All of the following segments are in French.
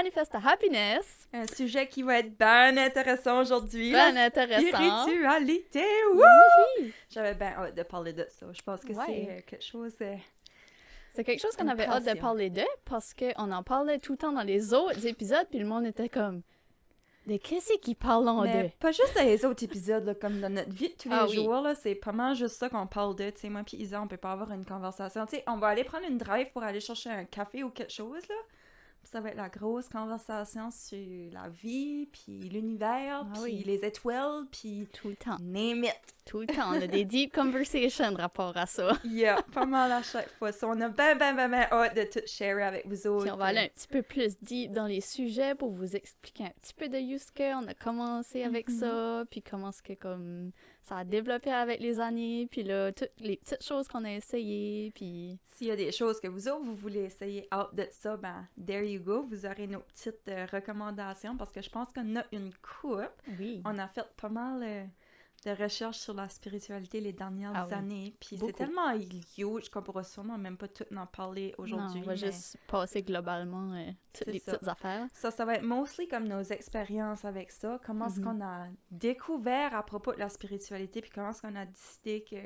épisode de Manifest Happiness. Un sujet qui va être bien intéressant aujourd'hui. Bien intéressant. Spiritualité! Oui. J'avais bien hâte de parler de ça. Je pense que Ouais. c'est euh, quelque chose. euh, C'est quelque chose qu'on avait hâte de parler de parce qu'on en parlait tout le temps dans les autres épisodes, puis le monde était comme. De qu'est-ce qu'ils parlent Mais de? pas juste dans les autres épisodes, là, comme dans notre vie de tous les Ah oui. jours, là, c'est pas mal juste ça qu'on parle de. Tu sais, moi puis Isa, on peut pas avoir une conversation. Tu sais, on va aller prendre une drive pour aller chercher un café ou quelque chose, là. Ça va être la grosse conversation sur la vie, puis l'univers, Ah puis oui. les étoiles, puis Tout le temps. name it. Tout le temps. On a des deep conversations rapport à ça. Yeah, pas mal à chaque fois. So, on a ben, ben, ben, ben hâte de tout share avec vous autres. Puis on va aller un petit peu plus deep dans les sujets pour vous expliquer un petit peu de Yusuke. On a commencé avec Mhm. ça, puis comment ce que comme ça a développé avec les années, puis là toutes les petites choses qu'on a essayées, puis S'il y a des choses que vous autres, vous voulez essayer out de ça, ben, there you go. Vous aurez nos petites euh, recommandations parce que je pense qu'on a une coupe. oui. On a fait pas mal euh, de recherches sur la spiritualité les dernières Ah oui. années. Puis c'est tellement huge qu'on pourra sûrement même pas tout en parler aujourd'hui. On va mais juste passer globalement euh, toutes les ça. petites affaires. Ça, ça va être mostly comme nos expériences avec ça. Comment est-ce Mhm. qu'on a découvert à propos de la spiritualité, puis comment est-ce qu'on a décidé que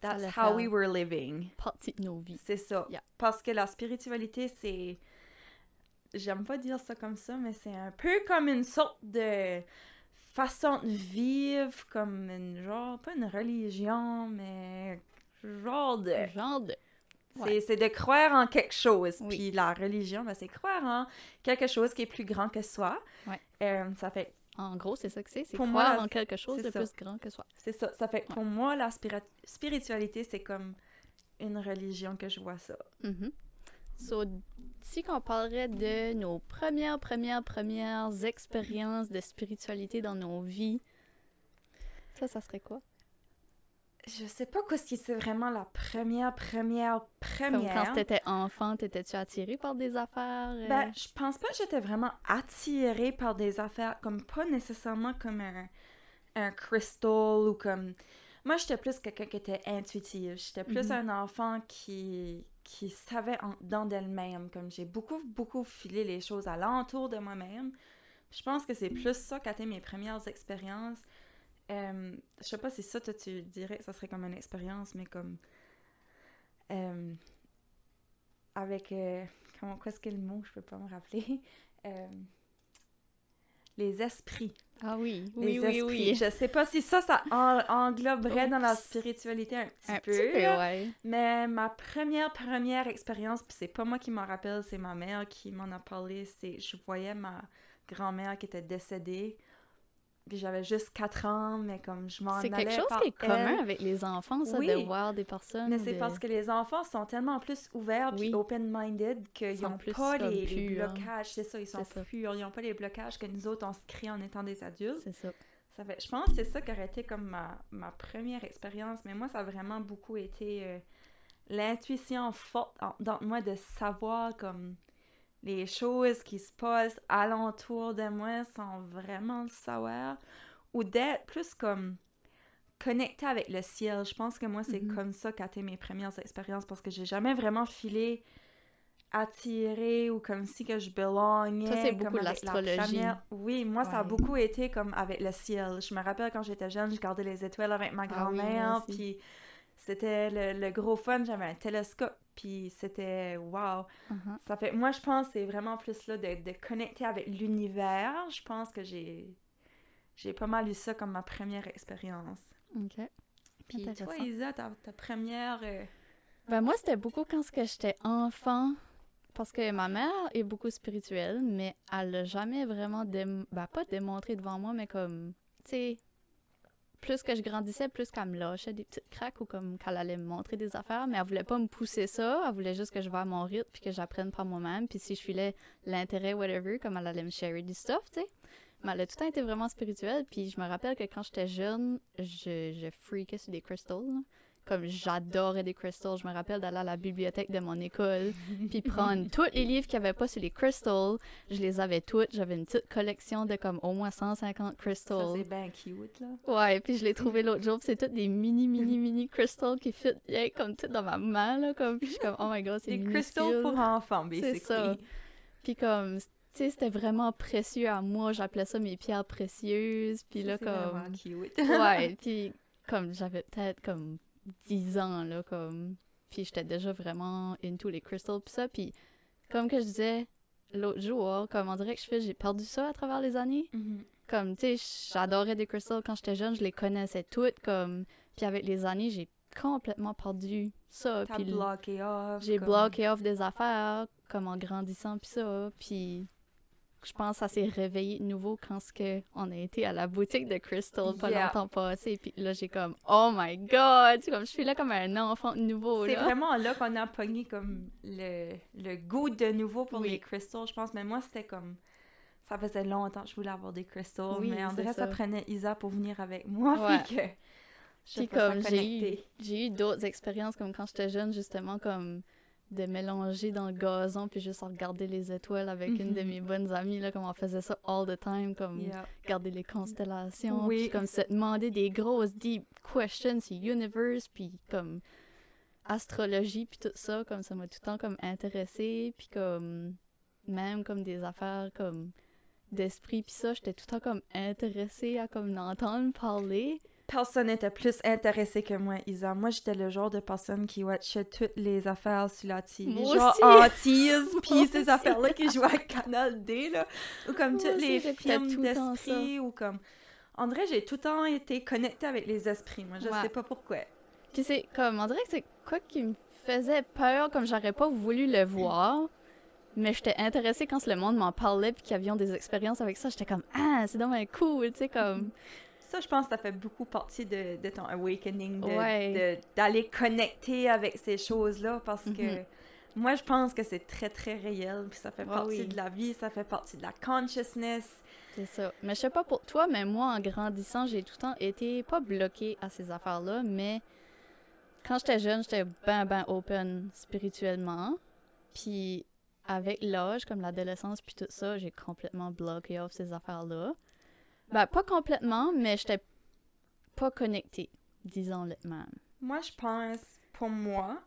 that's how we were living. Partie de nos vies. C'est ça. Yeah. Parce que la spiritualité, c'est. J'aime pas dire ça comme ça, mais c'est un peu comme une sorte de façon de vivre, comme une genre, pas une religion, mais genre de. Genre de. C'est Ouais. c'est de croire en quelque chose. Oui. Puis la religion, ben, c'est croire en quelque chose qui est plus grand que soi. Ouais. Euh, ça fait En gros, c'est ça que c'est. C'est croire moi, en quelque chose de ça. plus grand que soi. C'est ça. Ça fait pour moi, la spiritualité, c'est comme une religion que je vois ça. Mhm. So, si on parlerait de nos premières, premières, premières expériences de spiritualité dans nos vies, ça, ça serait quoi? Je sais pas quoi ce qui c'est vraiment la première, première, Comme première. quand t'étais enfant, t'étais-tu attirée par des affaires? euh? Ben, je pense pas que j'étais vraiment attirée par des affaires, comme pas nécessairement comme un, un crystal ou comme... Moi, j'étais plus quelqu'un qui était intuitive. J'étais plus Mhm. un enfant qui, qui savait en, dans d'elle-même. Comme j'ai beaucoup, beaucoup filé les choses alentour de moi-même. Je pense que c'est plus ça qu'a été mes premières expériences. Euh, je sais pas si ça, toi, tu dirais que ça serait comme une expérience, mais comme... euh, avec... euh, comment, qu'est-ce que le mot, je peux pas me rappeler? Les esprits. Ah oui, Les oui, oui, esprits. oui. Je sais pas si ça, ça en- engloberait dans la spiritualité un petit Un peu. petit peu, là. ouais. Mais ma première, première expérience, puis c'est pas moi qui m'en rappelle, c'est ma mère qui m'en a parlé, c'est je voyais ma grand-mère qui était décédée. Puis j'avais juste 4 ans, mais comme je m'en allais C'est quelque chose par qui est commun avec les enfants, ça, Oui. de voir des personnes. Mais c'est de- parce que les enfants sont tellement plus ouverts puis Oui. open-minded qu'ils n'ont pas les, les purs. blocages. C'est ça, ils sont purs. Ils n'ont pas les blocages que nous autres, on se crée en étant des adultes. C'est ça. Ça fait, je pense que c'est ça qui aurait été comme ma, ma première expérience. Mais moi, ça a vraiment beaucoup été euh, l'intuition forte en- dans moi de savoir comme les choses qui se passent alentour de moi sans vraiment le savoir. Ou d'être plus comme connecté avec le ciel. Je pense que moi, c'est Mhm. comme ça qu'a été mes premières expériences parce que j'ai jamais vraiment filé attiré ou comme si que je belongais. Ça, c'est beaucoup la l'astrologie. Oui, moi, ça a beaucoup été comme avec le ciel. Je me rappelle quand j'étais jeune, je regardais les étoiles avec ma Ah oui, grand-mère, puis c'était le, le gros fun. J'avais un télescope, puis c'était wow. Mhm. Ça fait, moi, je pense que c'est vraiment plus là de, de connecter avec l'univers. Je pense que j'ai j'ai pas mal eu ça comme ma première expérience. OK. Puis toi. Isa, ta, ta première... euh, Ben moi, c'était beaucoup quand ce que j'étais enfant. Parce que ma mère est beaucoup spirituelle, mais elle l'a jamais vraiment, ben, pas démontré devant moi, mais comme, tu sais, plus que je grandissais, plus qu'elle me lâchait des petites craques ou comme qu'elle allait me montrer des affaires, mais elle voulait pas me pousser ça, elle voulait juste que je vais à mon rythme puis que j'apprenne par moi-même, puis si je filais l'intérêt, whatever, comme elle allait me share du stuff, tu sais. Mais elle a tout le temps été vraiment spirituelle, puis je me rappelle que quand j'étais jeune, je, je freakais sur des crystals. Comme j'adorais des crystals. Je me rappelle d'aller à la bibliothèque de mon école, puis prendre tous les livres qu'il n'y avait pas sur les crystals. Je les avais tous. J'avais une petite collection de comme au moins 150 Ça, crystals. c'est bien cute, là. Ouais, puis je l'ai trouvé l'autre jour, c'est toutes des mini, mini, mini crystals qui fit bien comme tout dans ma main, là, comme, puis je suis comme, oh my god, c'est Des crystals pour enfants, C'est basically. ça. Puis comme, tu sais, c'était vraiment précieux à moi, j'appelais ça mes pierres précieuses, puis là, c'est comme... cute. Ouais, puis comme, j'avais peut-être comme 10 ans, là, comme... Puis j'étais déjà vraiment into les crystals, puis ça, puis comme que je disais l'autre jour, comme on dirait que je fais, j'ai perdu ça à travers les années. Mhm. Comme, tu sais, j'adorais des crystals quand j'étais jeune, je les connaissais toutes, comme... Puis avec les années, j'ai complètement perdu ça, T'as bloqué off. j'ai comme- bloqué off des affaires, comme en grandissant, puis ça, puis je pense que ça s'est réveillé de nouveau quand ce que on a été à la boutique de Crystal pas Yeah. longtemps passé, puis là, j'ai comme « Oh my God! » comme je suis là comme un enfant de nouveau, C'est vraiment là qu'on a pogné comme le, le goût de nouveau pour Oui. les crystals, je pense. Mais moi, c'était comme... Ça faisait longtemps que je voulais avoir des crystals, Oui, mais dirait que ça ça. prenait Isa pour venir avec moi, Ouais. puis que... je comme j'ai eu, eu d'autres expériences, comme quand j'étais jeune, justement, comme de mélanger dans le gazon, puis juste regarder les étoiles avec une de Mhm. mes bonnes amies, là, comme on faisait ça all the time, comme... Yeah. regarder les constellations, Oui. puis comme se demander des grosses deep questions sur universe, puis comme astrologie, puis tout ça, comme ça m'a tout le temps comme intéressé, puis comme même comme des affaires comme d'esprit, puis ça, j'étais tout le temps comme intéressée à comme l'entendre parler. Personne n'était plus intéressé que moi, Isa. Moi, j'étais le genre de personne qui watchait toutes les affaires sur la TV. Moi genre Moi puis ces affaires-là qui jouaient à Canal D, là. Ou comme tous les films d'esprit, ou comme... André, j'ai tout le temps été connectée avec les esprits, moi. Je Ouais. sais pas pourquoi. Puis c'est comme, on dirait que c'est quoi qui me faisait peur, comme j'aurais pas voulu le voir. Mais j'étais intéressée quand le monde m'en parlait puis qu'ils avaient des expériences avec ça. J'étais comme, ah, c'est dommage cool, tu sais, comme. Ça, je pense que ça fait beaucoup partie de, de ton awakening, de- Ouais. de- d'aller connecter avec ces choses-là, parce que Mhm. moi, je pense que c'est très, très réel, puis ça fait Ouais, partie oui. de la vie, ça fait partie de la consciousness. C'est ça. Mais je sais pas pour toi, mais moi, en grandissant, j'ai tout le temps été pas bloquée à ces affaires-là, mais quand j'étais jeune, j'étais ben, ben open spirituellement. Puis avec l'âge, comme l'adolescence, puis tout ça, j'ai complètement bloqué off ces affaires-là. Ben, pas complètement, mais j'étais pas connectée, disons-le même. Moi, je pense, pour moi,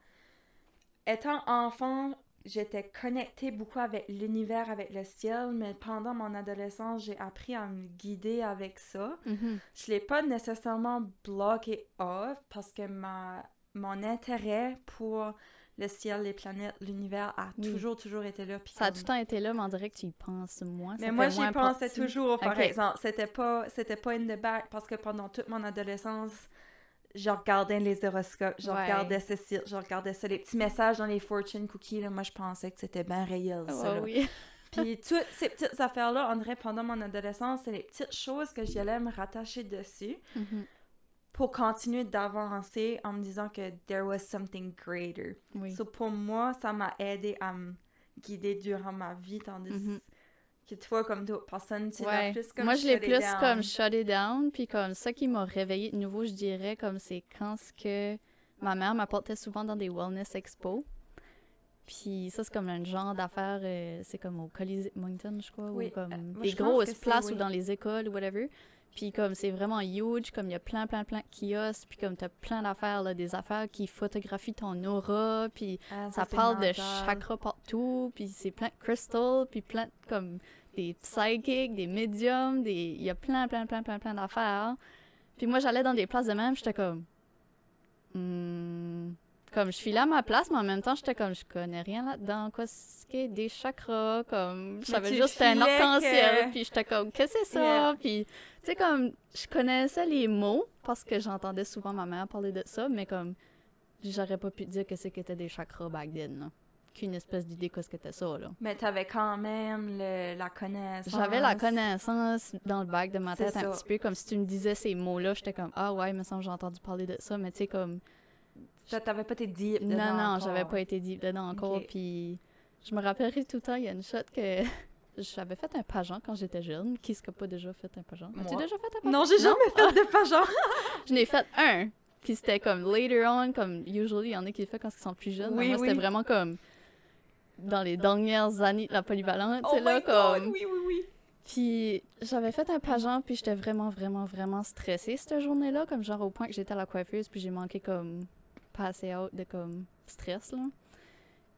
étant enfant, j'étais connectée beaucoup avec l'univers, avec le ciel, mais pendant mon adolescence, j'ai appris à me guider avec ça. Je l'ai pas nécessairement bloqué off parce que ma, mon intérêt pour le ciel, les planètes, l'univers a Oui. toujours, toujours été là. puis Ça a comme- tout le temps été là, mais on dirait que tu y penses moins. Mais moi, j'y pensais toujours, par Ok. exemple. C'était pas, c'était pas in the back parce que pendant toute mon adolescence, je regardais les horoscopes, je Ouais. regardais ce site, je regardais ça, les petits messages dans les fortune cookies. Là, moi, je pensais que c'était bien réel, ça. Là. oui. Puis toutes ces petites affaires-là, on dirait pendant mon adolescence, c'est les petites choses que j'allais me rattacher dessus Mhm. Pour continuer d'avancer en me disant que there was something greater. Oui. So, pour moi, ça m'a aidé à me guider durant ma vie, tandis Mhm. que toi, comme d'autres personnes, tu l'as Ouais. plus comme Moi, je l'ai plus down. comme shut it down, puis comme ça qui m'a réveillée de nouveau, je dirais, comme c'est quand ce que ma mère m'apportait souvent dans des wellness expos. Puis ça, c'est comme un genre d'affaire, euh, c'est comme au Colisée Moncton, je crois, Oui, ou comme euh, des grosses places oui. ou dans les écoles ou whatever. Puis comme c'est vraiment huge, comme il y a plein, plein, plein de kiosques, puis comme t'as plein d'affaires, là, des affaires qui photographient ton aura, puis Ah, ça parle de chakras partout, puis c'est plein de crystals, puis plein de, comme des psychics, des médiums, des il y a plein plein plein plein plein d'affaires. Puis moi j'allais dans des places de même, j'étais comme Hmm, comme je suis là à ma place, mais en même temps j'étais comme je connais rien là-dedans, quoi ce qui est des chakras, comme je savais juste c'était un arc-en-ciel, que- puis j'étais comme qu'est-ce que c'est ça, Yeah. puis tu sais comme je connaissais les mots parce que j'entendais souvent ma mère parler de ça, mais comme j'aurais pas pu dire que c'est qu'était des chakras back then. là. Qu'une espèce d'idée que c'était ça, là. Mais t'avais quand même le- la connaissance. J'avais la connaissance dans le bac de ma tête un ça. petit peu, comme si tu me disais ces mots-là, j'étais comme « Ah ouais, il me semble que j'ai entendu parler de ça », mais tu sais, comme... T'a- T'avais pas été deep Non, dedans non, encore. j'avais pas été deep dedans encore, puis je me rappellerai tout le temps, il y a une shot que... J'avais fait un pageant quand j'étais jeune. Qui est-ce qui a pas déjà fait un pageant? As-tu Moi. déjà fait un pageant? Non, j'ai jamais fait de pas genre. Je n'ai fait un. Puis c'était comme later on, comme usually, il y en a qui le font quand ils sont plus jeunes. Oui, moi, c'était vraiment comme dans les dernières années de la polyvalente, Oh là, God, comme... oui, oui, oui. Puis j'avais fait un pageant, puis j'étais vraiment, vraiment, vraiment stressée cette journée-là, comme genre au point que j'étais à la coiffeuse, puis j'ai manqué comme passer out de comme stress, là.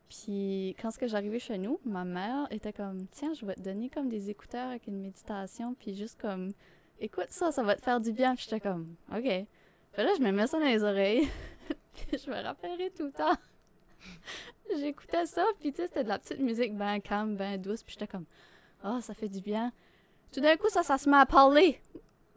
Puis quand ce que j'arrivais chez nous, ma mère était comme tiens, je vais te donner comme des écouteurs avec une méditation, puis juste comme écoute ça, ça va te faire du bien. Puis j'étais comme ok. Puis là, je me mets ça dans les oreilles, puis je me rappellerai tout le temps. J'écoutais ça, puis tu sais, c'était de la petite musique ben calme, ben douce, puis j'étais comme ah, ça fait du bien. Tout d'un coup, ça, ça se met à parler.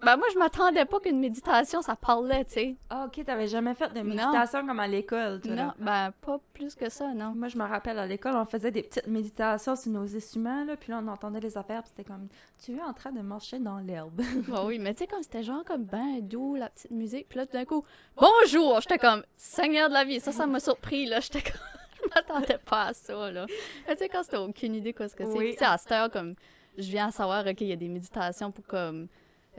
Ben moi, je m'attendais pas qu'une méditation, ça parlait, tu sais. Ah, ok, t'avais jamais fait de Non. méditation comme à l'école, toi, Non, là. ben pas plus que ça, non. Moi, je me rappelle, à l'école, on faisait des petites méditations sur nos instruments, là, puis là, on entendait les affaires, puis c'était comme, tu es en train de marcher dans l'herbe. Bah oui, mais tu sais, comme c'était genre comme ben doux, la petite musique. Puis là, tout d'un coup, bonjour! J'étais comme, Seigneur de la vie. Ça, ça m'a surpris, là. J'étais comme, je m'attendais pas à ça, là. Mais tu sais, quand c'était aucune idée quoi ce que c'est. Oui. Puis, Tu sais, à cette heure, comme, je viens à savoir, OK, il y a des méditations pour comme.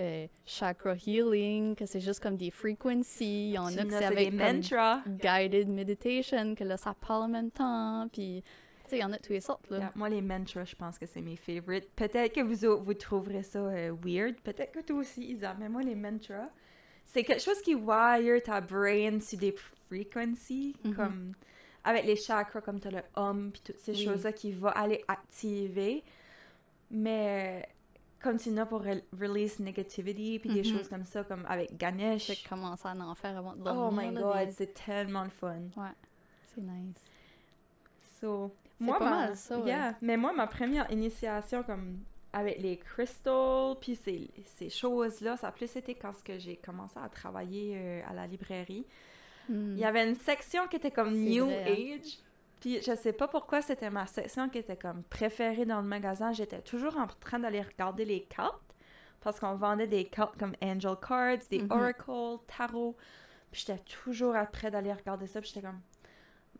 Euh, chakra healing, que c'est juste comme des frequencies. Il y en a que c'est avec des mantras. guided meditation, que là, ça parle en même temps. Puis, tu sais, il y en a de toutes les sortes, là. Yeah, moi, les mantras, je pense que c'est mes favorites. Peut-être que vous, vous trouverez ça euh, weird. Peut-être que toi aussi, Isa. Mais moi, les mantras, c'est quelque chose qui wire ta brain sur des frequencies. Mhm. Comme avec les chakras, comme tu as le hum, puis toutes ces Oui. choses-là qui vont aller activer. Mais comme tu n'as pour re- release negativity, puis des Mhm. choses comme ça, comme avec Ganesh. J'ai commencé à en faire avant de dormir. Oh my là, god, des- c'est tellement le fun. C'est nice. So, moi, pas ma- mal ça, ouais. yeah. Mais moi, ma première initiation comme avec les crystals, puis ces, ces choses-là, ça a plus été quand ce que j'ai commencé à travailler euh, à la librairie. Hmm. Il y avait une section qui était comme New vrai, hein. Age. Puis je sais pas pourquoi c'était ma section qui était comme préférée dans le magasin. J'étais toujours en train d'aller regarder les cartes parce qu'on vendait des cartes comme Angel Cards, des Mhm. Oracle, Tarot. Puis j'étais toujours après d'aller regarder ça. Puis j'étais comme,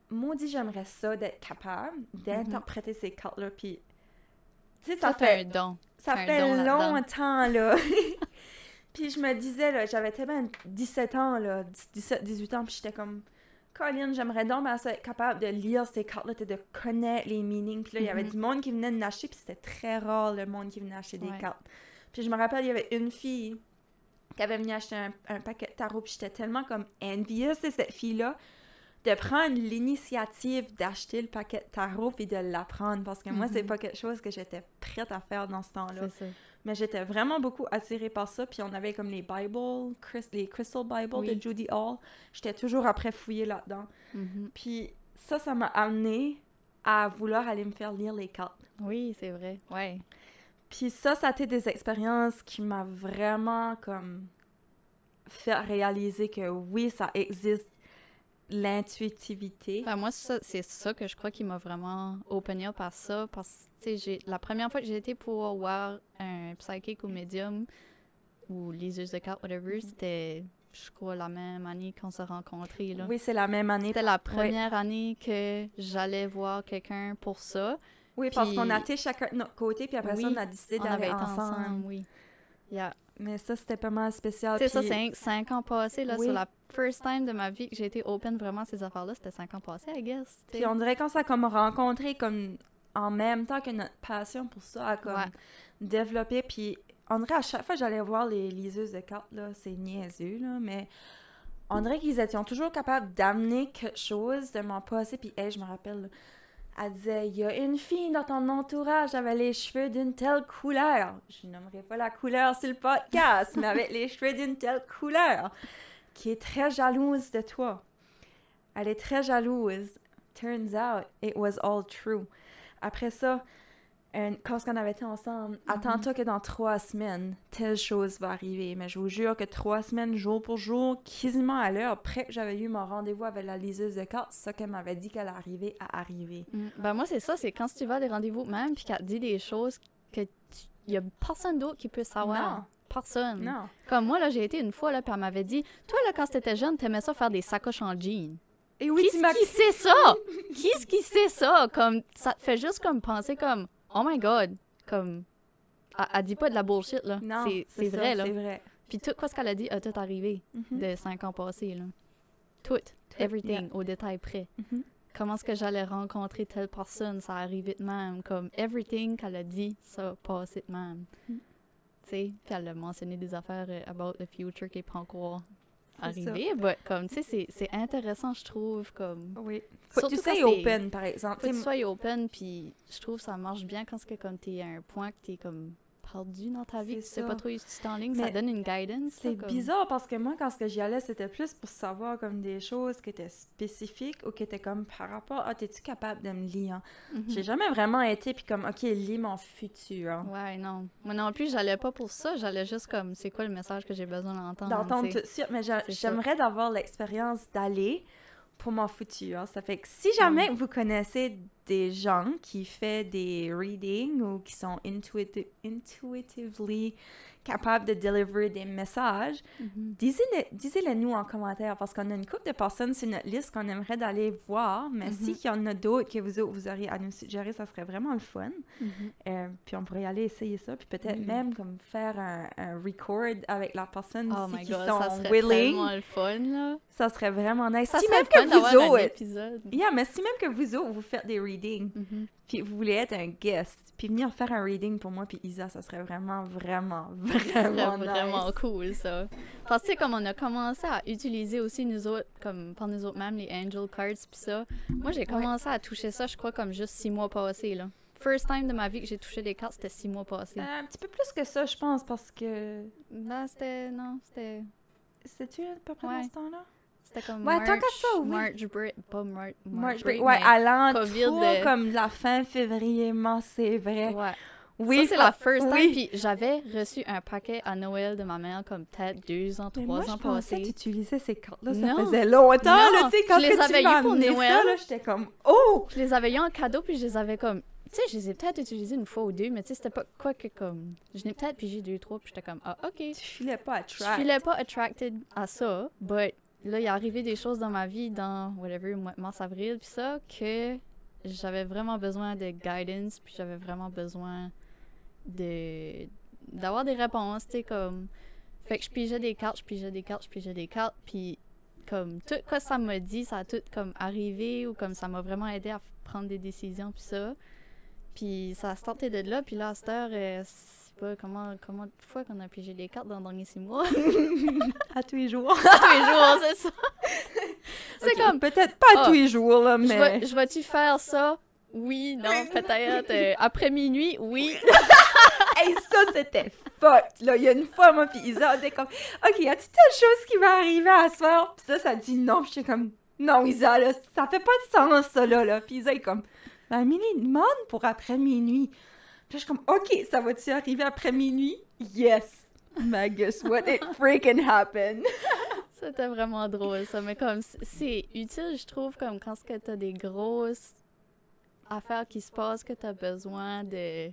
maudit, j'aimerais ça d'être capable d'interpréter ces cartes-là. Puis, tu sais, ça Ça fait fait un don. ça fait don longtemps, là. puis je me disais, là, j'avais tellement 17 ans, là, 17, 18 ans, puis j'étais comme, Colin, j'aimerais donc être capable de lire ces cartes-là, de connaître les meanings. Puis là, il y avait Mhm. du monde qui venait de l'acheter, puis c'était très rare, le monde qui venait acheter des Ouais. cartes. Puis je me rappelle, il y avait une fille qui avait venu acheter un, un paquet de tarot, puis j'étais tellement comme envious de cette fille-là de prendre l'initiative d'acheter le paquet de tarot puis de l'apprendre parce que moi c'est Mhm. pas quelque chose que j'étais prête à faire dans ce temps-là mais j'étais vraiment beaucoup attirée par ça. Puis on avait comme les Bible, Chris- les Crystal Bible Oui. de Judy Hall. J'étais toujours après fouiller là-dedans. Mhm. Puis ça, ça m'a amené à vouloir aller me faire lire les cartes. Oui, c'est vrai. Ouais. Puis ça, ça a été des expériences qui m'a vraiment comme fait réaliser que oui, ça existe l'intuitivité. Ben, moi, ça- c'est ça que je crois qui m'a vraiment open up à ça. Parce que, la première fois que j'ai été pour voir un psychic ou médium ou liseuse de cartes, whatever, c'était, je crois, la même année qu'on s'est rencontrés. Là. Oui, c'est la même année. C'était la première année que j'allais voir quelqu'un pour ça. Oui, parce qu'on a été chacun de notre côté, puis après ça, Oui, on a décidé d'aller ensemble. ensemble, oui. Yeah. Mais ça, c'était pas mal spécial. Sais, ça, c'est cinq, ans passés, là, Oui. sur la first time de ma vie que j'ai été open vraiment à ces affaires-là. C'était cinq ans passés, I guess. Puis on dirait qu'on s'est comme rencontré comme en même temps que notre passion pour ça a comme Ouais. développé. Puis on dirait à chaque fois que j'allais voir les liseuses de cartes, là, c'est niaiseux, là, mais on dirait qu'ils étaient toujours capables d'amener quelque chose de mon passé. Puis hey, je me rappelle, là, elle disait, il y a une fille dans ton entourage avec les cheveux d'une telle couleur. Je nommerai pas la couleur sur le podcast, mais avec les cheveux d'une telle couleur, qui est très jalouse de toi. Elle est très jalouse. Turns out, it was all true. Après ça, quand on avait été ensemble, attends-toi que dans trois semaines, telle chose va arriver. Mais je vous jure que trois semaines, jour pour jour, quasiment à l'heure, après que j'avais eu mon rendez-vous avec la liseuse de cartes, ça qu'elle m'avait dit qu'elle arrivait à arriver. Mm. Ben moi, c'est ça, c'est quand tu vas à des rendez-vous même, puis qu'elle te dit des choses que il y a personne d'autre qui peut savoir. Non. Personne. Non. Comme moi, là, j'ai été une fois, là, puis elle m'avait dit, toi, là, quand t'étais jeune, t'aimais ça faire des sacoches en jean. Et oui, qui tu m'as... qui sait ça? qui est-ce qui sait ça? Comme, ça te fait juste comme penser comme, oh my god, comme, elle, elle dit pas de la bullshit, là. Non, C'est- vrai, là. C'est vrai. Puis tout quoi ce qu'elle a dit a tout arrivé Mhm. de cinq ans passés, là. tout, Tout, everything, au détail près. Mhm. Comment est-ce que j'allais rencontrer telle personne, ça arrivait de même. Comme everything qu'elle a dit, ça passait de même. Mm. Tu sais, puis elle a mentionné des affaires euh, about the future qui n'est pas encore Arrivé. But comme, tu sais, c'est- intéressant, je trouve, comme... Oui. Faut que tu Surtout sois c'est- open, par exemple. Faut que Tu tu sais, sois open, puis je trouve que ça marche bien quand c'est que comme t'es à un point que t'es comme perdu dans ta vie, C'est que tu sais ça. pas trop où tu t'enlignes, ça Mais donne une guidance. C'est comme- bizarre parce que moi, quand ce que j'y allais, c'était plus pour savoir comme des choses qui étaient spécifiques ou qui étaient comme par rapport à t'es-tu capable de me lire? Mhm. J'ai jamais vraiment été puis comme ok, lis mon futur. Ouais, non. Moi non plus, j'allais pas pour ça. J'allais juste comme, c'est quoi le message que j'ai besoin d'entendre? D'entendre tout de suite, mais j'aimerais d'avoir l'expérience d'aller pour mon futur. Ça fait que si jamais Mm. vous connaissez des gens qui font des readings ou qui sont intuiti- intuitively capables de deliver des messages, Mhm. Disez-le disez-le nous en commentaire parce qu'on a une couple de personnes sur notre liste qu'on aimerait d'aller voir, mais Mhm. s'il y en a d'autres que vous, vous auriez à nous suggérer, ça serait vraiment le fun. Mhm. Euh, puis on pourrait aller essayer ça, puis peut-être Mhm. même comme faire un, un record avec la personne Oh my qui sont ça serait willing. tellement le fun, là. Ça serait vraiment nice. Ça si serait même fun que d'avoir vous un autres, épisode. yeah, mais si même que vous autres, vous faites des readings. Puis vous voulez être un guest, puis venir faire un reading pour moi puis Isa, ça serait vraiment, vraiment, vraiment vraiment nice. cool, ça. Parce que, comme on a commencé à utiliser aussi, nous autres, comme par nous autres même, les Angel Cards pis ça, moi, j'ai commencé à toucher ça, je crois, comme juste six mois passés, là. First time de ma vie que j'ai touché des cartes, c'était six mois passés. Euh, un petit peu plus que ça, je pense, parce que Là, c'était... Non, c'était... C'est-tu à peu près Ouais. dans ce temps-là? C'était comme Ouais, March, tant ça, oui. March break, pas March, March break, ouais, à de- comme la fin février, mars, c'est vrai. Ouais. Oui, ça, c'est la first time. oui. Puis j'avais reçu un paquet à Noël de ma mère, comme peut-être deux ans, trois moi, ans je pensais que passés. tu utilisais ces cartes-là, ça Non. faisait longtemps, Non, là, tu sais, quand je les que avais eues pour amené ça, Noël. là, j'étais comme « Oh! Je les avais eu en cadeau, puis je les avais comme. Tu sais, je les ai peut-être utilisés une fois ou deux, mais tu sais, c'était pas quoi que comme. Je n'ai peut-être pigé deux, trois, puis j'étais comme, ah, ok. » Tu filais pas à Je filais pas attracted à ça, but là, il est arrivé des choses dans ma vie, dans whatever, mois- mars, avril, puis ça, que j'avais vraiment besoin de guidance, puis j'avais vraiment besoin de d'avoir des réponses, tu sais, comme. Fait que je pigeais des cartes, je pigeais des cartes, je pigeais des cartes, puis comme tout quoi ça m'a dit, ça a tout comme arrivé ou comme ça m'a vraiment aidé à prendre des décisions, puis ça. Puis ça a starté de là, puis là, à cette heure, euh, pas comment, comment de fois qu'on a pigé des cartes dans les derniers six mois. À tous les jours. tous les jours, c'est ça. C'est comme, Peut-être pas à Ah, tous les jours, là, je mais... vais- je vais-tu faire ça? Oui, non, peut-être. euh, après minuit, oui. Hey, ça, c'était fucked, là. Il y a une fois, moi, puis Isa, on était comme, OK, y a-t-il telle chose qui va arriver à soir? Puis ça, ça dit non. Puis j'étais comme, non, Isa, là, ça fait pas de sens, ça, là. là. Puis Isa est comme, ben, Amélie, demande pour après minuit. Puis je suis comme, OK, ça va-tu arriver après minuit? Yes. Mais guess what? It freaking happened. C'était vraiment drôle, ça. Mais comme, c'est utile, je trouve, comme quand que t'as des grosses affaires qui se passent, que t'as besoin de...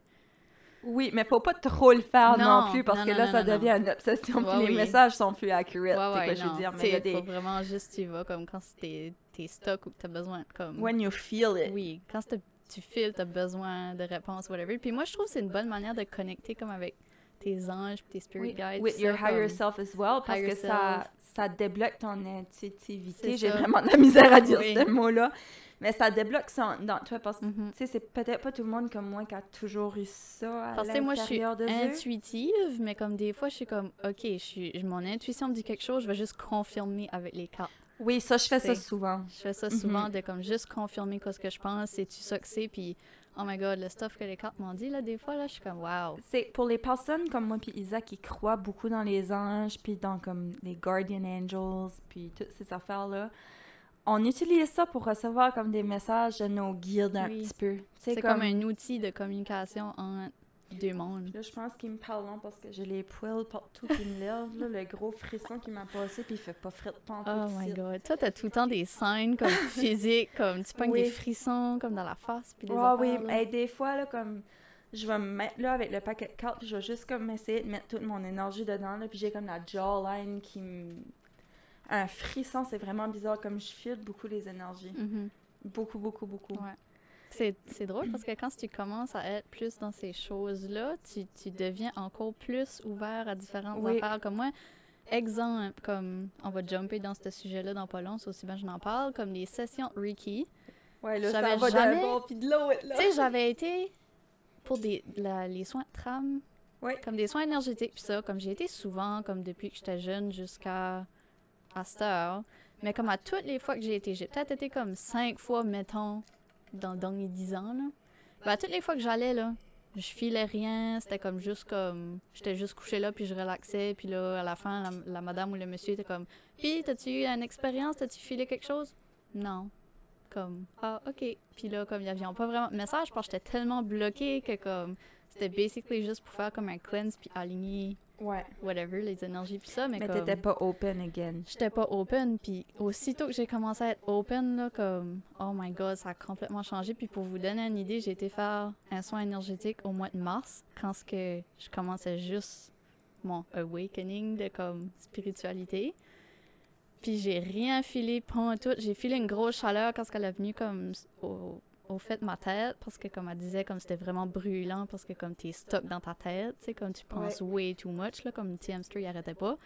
Oui, mais faut pas trop le faire non, Non, plus parce non, que là, non, ça devient une obsession. Ouais, puis les messages sont plus accurate. Ouais, ouais, quoi je veux dire. Mais des. faut vraiment juste tu vas, comme quand t'es t'es stock ou que t'as besoin, comme... When you feel it. Oui, quand c'est- tu files, t'as besoin de réponses, whatever. Puis moi, je trouve que c'est une bonne manière de connecter comme avec tes anges, tes spirit guides. with your ça, higher self as well, parce que ça, ça débloque ton intuitivité. J'ai vraiment de la misère à dire Oui. ce mot-là. Mais ça débloque ça dans toi parce que, Mhm. tu sais, c'est peut-être pas tout le monde comme moi qui a toujours eu ça à Parce que moi, je suis de eux. intuitive, mais comme des fois, je suis comme, OK, je suis, mon intuition me dit quelque chose, je vais juste confirmer avec les cartes. Oui, ça, je fais ça souvent. Je fais ça Mhm. souvent, de comme juste confirmer quoi ce que je pense, c'est-tu ça que c'est, puis oh my god, le stuff que les cartes m'ont dit, là, des fois, là, je suis comme, wow. C'est pour les personnes comme moi puis Isa qui croient beaucoup dans les anges, puis dans comme les guardian angels, puis toutes ces affaires-là. On utilise ça pour recevoir comme des messages de nos guides un Oui. petit peu. C'est comme... un outil de communication entre deux mondes. Là, je pense qu'il me parle long parce que j'ai les poils partout qui me lèvent. Là, le gros frisson qui m'a passé, puis il fait pas de pantoute Oh my god. Toi, t'as tout le temps des scènes comme physiques, comme tu pognes Oui. des frissons comme dans la face, puis des affaires, oui. Hey, des fois, là, comme je vais me mettre là avec le paquet de cartes, puis je vais juste comme essayer de mettre toute mon énergie dedans, là, puis j'ai comme la jawline qui me. Un frisson, c'est vraiment bizarre, comme je file beaucoup les énergies. Mhm. Beaucoup, beaucoup, beaucoup. Ouais. C'est c'est drôle parce que quand tu commences à être plus dans ces choses-là, tu, tu deviens encore plus ouvert à différentes Oui. affaires. Comme moi, exemple, comme on va jumper dans ce sujet-là dans pas long, c'est aussi bien je n'en parle, comme les sessions Reiki. Ouais, là, ça va jamais- d'un puis de l'autre. Tu sais, j'avais été pour des, la- les soins de trame, Ouais. comme des soins énergétiques, puis ça, comme j'ai été souvent, comme depuis que j'étais jeune jusqu'à à cette heure. Mais comme à toutes les fois que j'ai été, j'ai peut-être été comme cinq fois, mettons, dans les derniers dix ans, là. Ben, toutes les fois que j'allais, là, je filais rien, c'était comme juste comme... J'étais juste couchée là, puis je relaxais, puis là, à la fin, la, madame ou le monsieur était comme « Puis, t'as-tu eu une expérience? T'as-tu filé quelque chose? » Non. Comme « Ah, OK. » Puis là, comme, ils n'avaient pas vraiment de message, parce que j'étais tellement bloquée que comme... C'était basically juste pour faire comme un cleanse, puis aligner Ouais. whatever, les énergies, puis ça, mais, Mais t'étais pas open again. J'étais pas open, puis aussitôt que j'ai commencé à être open, là, comme, oh my god, ça a complètement changé. Puis pour vous donner une idée, j'ai été faire un soin énergétique au mois de mars, quand ce que je commençais juste mon awakening de, comme, spiritualité. Puis j'ai rien filé pendant tout. J'ai filé une grosse chaleur quand elle est venue, comme, au, au fait de ma tête, parce que, comme elle disait, comme c'était vraiment brûlant, parce que, comme, t'es stuck dans ta tête, tu sais, comme tu penses way too much, là, comme le hamster, il arrêtait pas.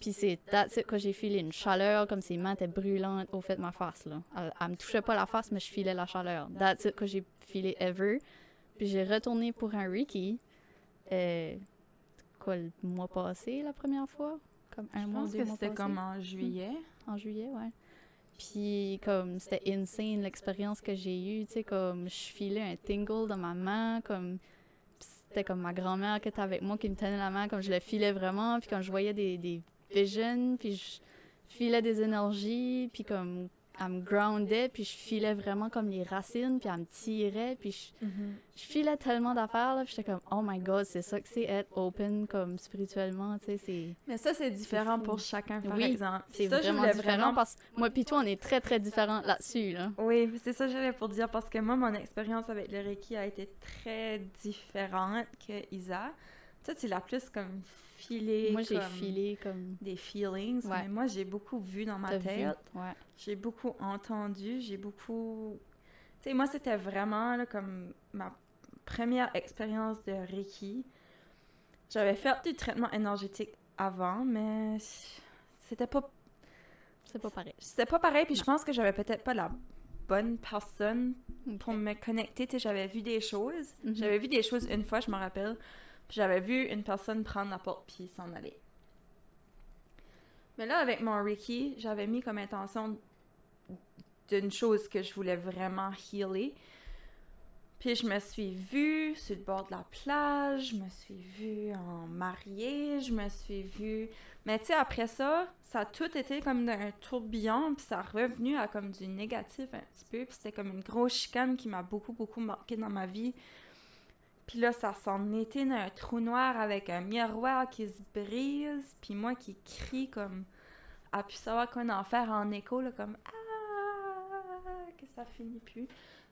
Puis c'est quand j'ai filé une chaleur, comme ses mains étaient brûlantes au fait de ma face, là. Elle, elle me touchait pas la face, mais je filais la chaleur. That's it, quand j'ai filé ever. Puis j'ai retourné pour un Reiki. Euh, quoi, le mois passé, la première fois? Comme un Je mois, pense deux que c'était comme en juillet. En juillet, ouais. Puis comme c'était insane l'expérience que j'ai eue, tu sais, comme je filais un tingle dans ma main, comme c'était comme ma grand-mère qui était avec moi qui me tenait la main, comme je le filais vraiment, puis quand je voyais des, des visions, puis je filais des énergies, puis comme elle me groundait, puis je filais vraiment comme les racines, puis elle me tirait, puis je, je filais tellement d'affaires, là, puis j'étais comme, oh my god, c'est ça que c'est être open, comme spirituellement, tu sais, c'est... Mais ça, c'est différent pour chacun, par Oui, exemple. C'est je vraiment différent parce que moi puis toi, on est très très différents là-dessus. Là. Oui, c'est ça que j'allais pour dire parce que moi, mon expérience avec le Reiki a été très différente que Isa. Toi, tu l'as plus comme filé. moi, j'ai filé comme. Des feelings, Ouais. mais moi, j'ai beaucoup vu dans ma tête. Ouais. J'ai beaucoup entendu, j'ai beaucoup... Tu sais, moi, c'était vraiment là, comme ma première expérience de Reiki. J'avais fait du traitement énergétique avant, mais c'était pas C'est pas pareil. c'était pas pareil, puis je pense que j'avais peut-être pas la bonne personne pour me connecter. Tu sais, j'avais vu des choses. Mhm. J'avais vu des choses une fois, je me rappelle. Puis j'avais vu une personne prendre la porte puis s'en aller. Mais là, avec mon Reiki, j'avais mis comme intention d'une chose que je voulais vraiment healer. Puis je me suis vue sur le bord de la plage, je me suis vue en mariée, je me suis vue... Mais tu sais, après ça, ça a tout été comme un tourbillon, puis ça a revenu à comme du négatif un petit peu, puis c'était comme une grosse chicane qui m'a beaucoup, beaucoup marqué dans ma vie. Puis là, ça s'en était dans un trou noir avec un miroir qui se brise, puis moi qui crie comme à plus savoir quoi en faire en écho, là, comme ah, que ça finit plus.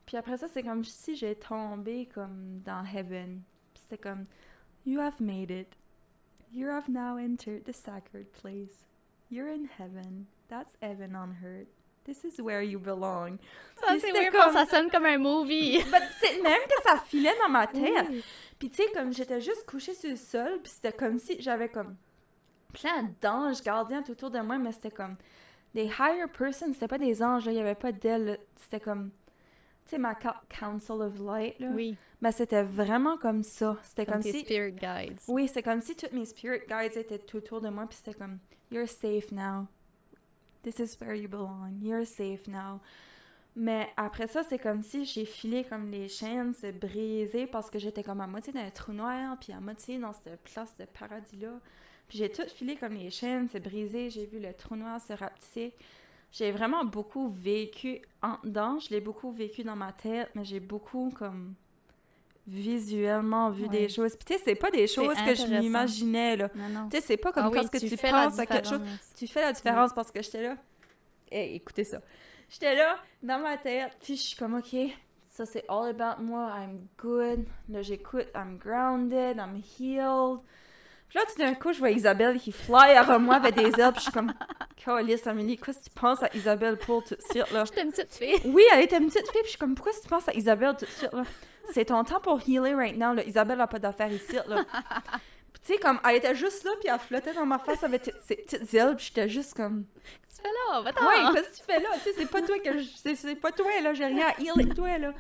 Puis après ça, c'est comme si j'ai tombé comme dans heaven. C'était comme You have made it. You have now entered the sacred place. You're in heaven. That's heaven on earth. This is where you belong. Ça, c'est weird comme- ça sonne comme un movie. C'est même que ça filait dans ma tête. Oui. Puis tu sais, comme j'étais juste couchée sur le sol, puis c'était comme si j'avais comme plein d'anges gardiens tout autour de moi, mais c'était comme des higher persons, c'était pas des anges, il y avait pas d'ailes, c'était comme, tu sais, ma Council of Light, là. Oui, Mais c'était vraiment comme ça. C'était comme comme, si... spirit guides. Oui, c'est comme si tous mes spirit guides étaient tout autour de moi, puis c'était comme, You're safe now. This is where you belong. You're safe now. Mais après ça, c'est comme si j'ai filé comme les chaînes se briser parce que j'étais comme à moitié dans un trou noir, puis à moitié dans cette place de paradis-là. Puis j'ai tout filé comme les chaînes se briser, j'ai vu le trou noir se rapetisser. J'ai vraiment beaucoup vécu en dedans, je l'ai beaucoup vécu dans ma tête, mais j'ai beaucoup comme visuellement vu Ouais. des choses. Puis tu sais, c'est pas des choses que je m'imaginais, là. Tu sais, c'est pas comme Ah oui, quand tu, penses à quelque chose, tu fais la différence parce que j'étais là. Hey, écoutez ça. J'étais là, dans ma tête, puis je suis comme, OK, ça c'est all about moi, I'm good. Là, j'écoute, I'm grounded, I'm healed. Puis là, tout d'un coup, je vois Isabelle qui fly avant moi avec des ailes, puis je suis comme, Calice, Amélie, qu'est-ce que tu penses à Isabelle pour tout de suite, là? J'étais une petite fille. Oui, elle était une petite fille, puis je suis comme, pourquoi tu penses à Isabelle tout de suite, là? C'est ton temps pour healer right now, là. Isabelle n'a pas d'affaires ici, là. Tu sais, comme, elle était juste là, puis elle flottait dans ma face avec ses petites ailes, puis j'étais juste comme... Qu'est-ce que tu fais là? Va-t'en! Ouais, qu'est-ce que tu fais là? Tu sais, c'est pas toi que je... c'est- pas toi, là, j'ai rien à healer toi, là.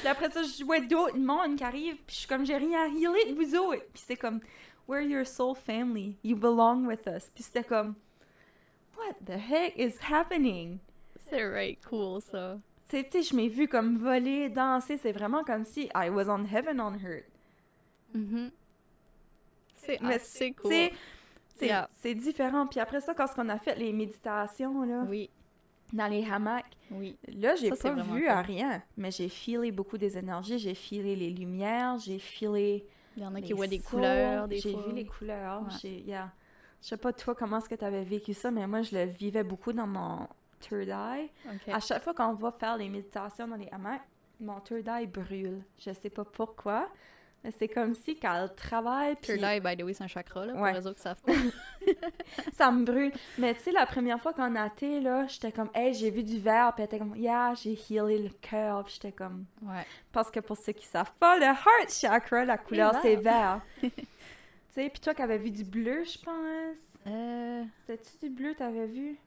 Puis après ça, je vois d'autres monde qui arrivent, puis je suis comme, j'ai rien à healer de vous autres. Puis c'est comme, we're your soul family, you belong with us. Puis c'était comme, what the heck is happening? C'est right cool, ça. Tu sais, je m'ai vu comme voler, danser, c'est vraiment comme si I was on heaven on earth. Mhm. C'est assez cool. c'est Yeah. c'est différent. Puis après ça, quand on a fait les méditations, là, Oui, dans les hamacs, oui. Là, j'ai c'est pas vu cool. à rien, mais j'ai filé beaucoup des énergies, j'ai filé les lumières, j'ai filé Il y en a qui voient des couleurs, des J'ai vu les couleurs, Ouais. yeah. Je sais pas toi comment est-ce que tu avais vécu ça, mais moi je le vivais beaucoup dans mon third eye. À chaque fois qu'on va faire les méditations dans les hamacs, mon third eye brûle. Je sais pas pourquoi, mais c'est comme si quand elle travaille puis Third eye, by the way, c'est un chakra, là, pour Ouais. les autres qui savent pas. ça me brûle. Mais tu sais, la première fois qu'on a été là, j'étais comme, hey, j'ai vu du vert, puis elle était comme, yeah, j'ai healé le cœur, puis j'étais comme, Ouais. Parce que pour ceux qui savent pas, le heart chakra, la couleur, c'est vert. tu sais, puis toi qui avais vu du bleu, je pense. Euh... C'était-tu du bleu t'avais vu?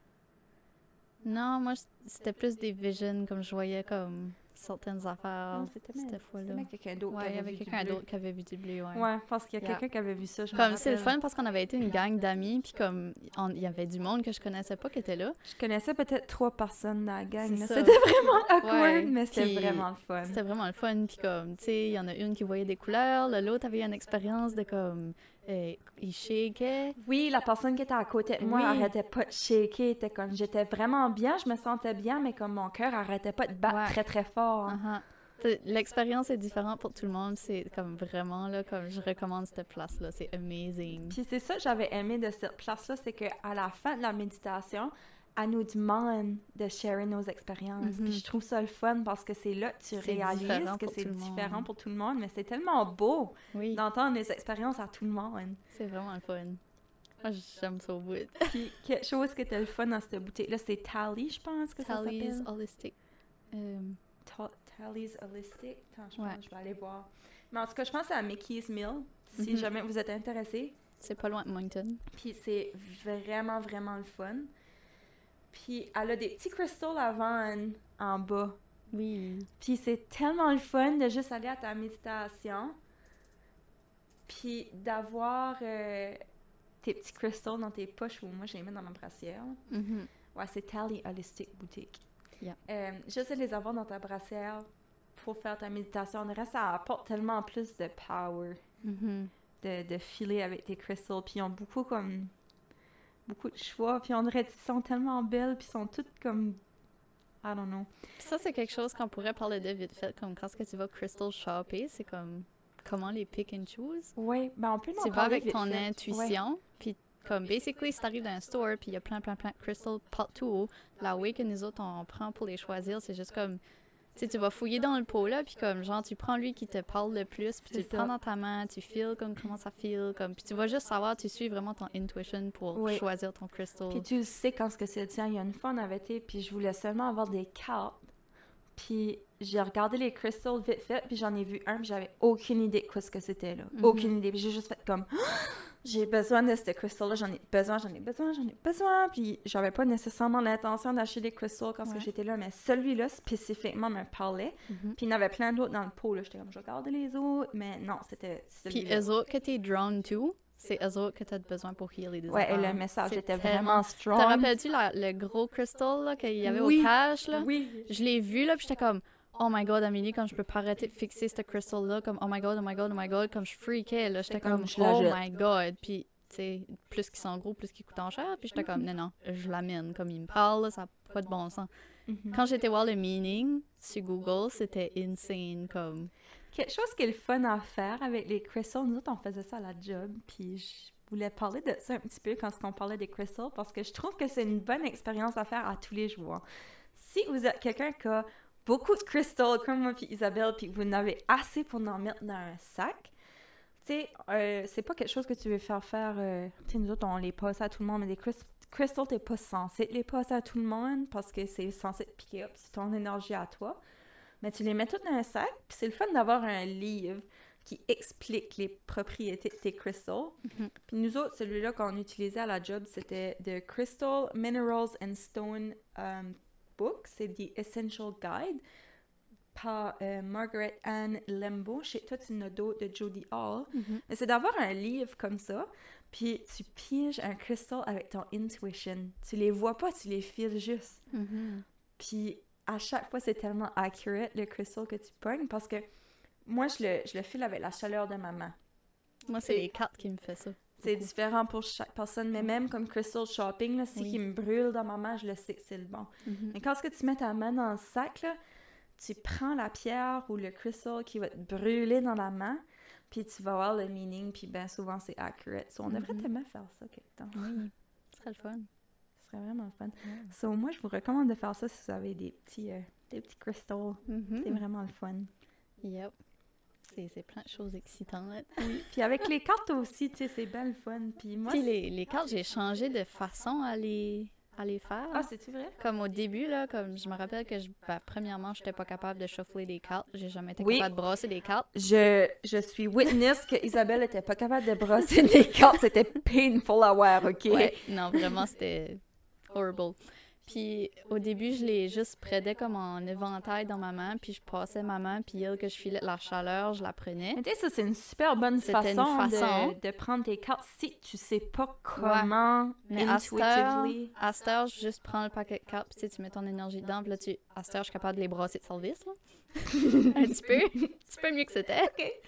Non, moi, c'était plus des visions, comme je voyais comme certaines affaires. C'était cette fois-là. Quelqu'un d'autre Ouais, qui avait quelqu'un d'autre qui avait vu du bleu, ouais. Ouais, parce qu'il y a Yeah. quelqu'un qui avait vu ça, je me Comme c'est le fun parce qu'on avait été une gang d'amis, puis comme il y avait du monde que je connaissais pas qui était là. Je connaissais peut-être trois personnes dans la gang. C'était vraiment awkward, Ouais, mais c'était vraiment le fun. C'était vraiment le fun, puis comme, tu sais, il y en a une qui voyait des couleurs, l'autre avait une expérience de comme, euh, il shakeait. Oui, la personne qui était à côté de moi Oui. arrêtait pas de shaker. Était comme, j'étais vraiment bien, je me sentais bien, mais comme mon cœur arrêtait pas de battre Ouais. très très fort. Uh-huh. T'sais, L'expérience est différente pour tout le monde, c'est comme vraiment, là, comme je recommande cette place-là, c'est amazing. Puis c'est ça que j'avais aimé de cette place-là, c'est qu'à la fin de la méditation, elle nous demande de share nos expériences. Mhm. Puis je trouve ça le fun parce que c'est là que tu réalises que c'est différent pour tout le monde, mais c'est tellement beau Oui, d'entendre les expériences à tout le monde. c'est vraiment le fun. Moi, j'aime ça au bout. Puis quelque chose qui était le fun dans cette boutique-là, c'est Tally, je pense que ça Tally's s'appelle. Holistic. Ta- Tally's Holistic. Attends, je Ouais. pense que je vais aller voir. Mais en tout cas, je pense à Mickey's Mill, si Mhm. jamais vous êtes intéressé. c'est pas loin de Moncton. Puis c'est vraiment, vraiment le fun. Puis elle a des petits cristals à vendre en bas. Oui. Puis c'est tellement le fun de juste aller à ta méditation. Puis d'avoir euh, tes petits cristals dans tes poches, ou moi je les mets dans ma brassière. Mhm. Ouais, c'est Tally Holistic Boutique. Yeah. Euh, juste de les avoir dans ta brassière pour faire ta méditation. Le reste, ça apporte tellement plus de power Mhm. de, de filer avec tes crystals. Puis ils ont beaucoup comme. Beaucoup de choix. Puis on dirait qu'ils sont tellement belles. Puis ils sont toutes comme. I don't know. Ça, c'est quelque chose qu'on pourrait parler de vite fait, comme quand est-ce que tu vas crystal shopper, c'est comme comment les pick and choose. Oui, ben on peut Tu vas avec vite ton fait. Intuition, puis comme basically, si t'arrives dans un store, puis il y a plein, plein, plein de crystals partout, la way que nous autres on prend pour les choisir, c'est juste comme, tu sais, tu vas fouiller dans le pot là, puis comme genre tu prends lui qui te parle le plus, puis tu le prends dans ta main, tu feels comme comment ça feel, comme, puis tu vas juste savoir, tu suis vraiment ton intuition pour Oui. choisir ton crystal. Puis tu sais quand ce que c'est le tien. Il y a une fois, on avait été, puis je voulais seulement avoir des cartes. Puis j'ai regardé les crystals vite fait, puis j'en ai vu un, puis j'avais aucune idée de quoi ce que c'était, là. Mhm. Aucune idée. Puis j'ai juste fait comme... J'ai besoin de ce crystal-là, j'en ai besoin, j'en ai besoin, j'en ai besoin. Puis j'avais pas nécessairement l'intention d'acheter des crystals quand Ouais. j'étais là, mais celui-là spécifiquement me parlait. Mhm. Puis il y en avait plein d'autres dans le pot, là. J'étais comme, je vais regarder les autres, mais non, c'était Puis celui-là. eux autres que t'es drawn to, c'est eux autres que t'as besoin pour healer des Ouais, et le message était vraiment Te strong. rappelles-tu la- le gros crystal qu'il y avait Oui. au cache là? Oui. Je l'ai vu là, puis j'étais comme Oh my god, Amélie, quand je peux pas arrêter de fixer ce crystal là, comme Oh my god, oh my god, oh my god, comme je freakais là, j'étais comme, comme, je la Oh my god, puis tu sais, plus qu'ils sont gros, plus qu'ils coûtent en cher, puis j'étais comme non non, je l'amène, comme il me parle, là, ça n'a pas de bon sens. Mhm. Quand j'étais voir le meaning sur Google, c'était insane comme. Quelque chose qui est le fun à faire avec les crystals, nous autres, on faisait ça à la job, puis je voulais parler de ça un petit peu quand on parlait des crystals, parce que je trouve que c'est une bonne expérience à faire à tous les jours. Si vous êtes quelqu'un qui a beaucoup de crystals, comme moi puis Isabelle, puis vous en avez assez pour en mettre dans un sac, tu sais, euh, c'est pas quelque chose que tu veux faire faire, euh, tu sais, nous autres, on les passe à tout le monde, mais des crys- crystals, t'es pas censé les passer à tout le monde, parce que c'est censé te piquer up sur ton énergie à toi. Mais tu les mets toutes dans un sac, puis c'est le fun d'avoir un livre qui explique les propriétés de tes crystals. Mhm. Puis nous autres, celui-là qu'on utilisait à la job, c'était The Crystal Minerals and Stone um, Book. C'est The Essential Guide par euh, Margaret Ann Lembo. Chez toi, tu n'as d'autres de Jody Hall. Mhm. Mais c'est d'avoir un livre comme ça, puis tu piges un cristal avec ton intuition. Tu les vois pas, tu les files juste. Mhm. Puis à chaque fois, c'est tellement accurate le crystal que tu pognes parce que moi, je le, je le file avec la chaleur de ma main. Moi, c'est C'est- les cartes qui me fait ça. C'est différent pour chaque personne, mais même comme crystal shopping, là, si Oui. qui me brûle dans ma main, je le sais que c'est le bon. Mhm. Mais quand ce que tu mets ta main dans le sac, là, tu prends la pierre ou le crystal qui va te brûler dans la main, puis tu vas voir le meaning, puis bien souvent c'est accurate. So, on devrait Mhm. tellement faire ça quelque temps. Oui, ce serait le fun. Ce serait vraiment fun. So, moi, je vous recommande de faire ça si vous avez des petits, euh, des petits crystals. Mhm. C'est vraiment le fun. Yep. C'est plein de choses excitantes. Puis avec les cartes aussi, tu sais, c'est bien le fun. Puis moi, les, les cartes, j'ai changé de façon à les, à les faire. Ah, c'est-tu vrai? Comme au début, là, comme je me rappelle que, je, ben, premièrement, je n'étais pas capable de shuffler des cartes. J'ai jamais été Oui. capable de brasser des cartes. Je, je suis witness que Isabelle était pas capable de brosser des cartes. C'était painful à voir, OK? Ouais. Non, vraiment, c'était horrible. Puis au début, je les juste prenais comme en éventail dans ma main, puis je passais ma main, puis elle, que je filais la chaleur, je la prenais. Mais tu sais, ça, c'est une super bonne une façon. De, de prendre tes cartes si tu sais pas comment Mais intuitively. à cette heure, je juste prends le paquet de cartes, puis tu mets ton énergie dedans, puis là, tu, à cette heure, je suis capable de les brasser de service, là. Un petit peu. Un petit peu mieux que c'était.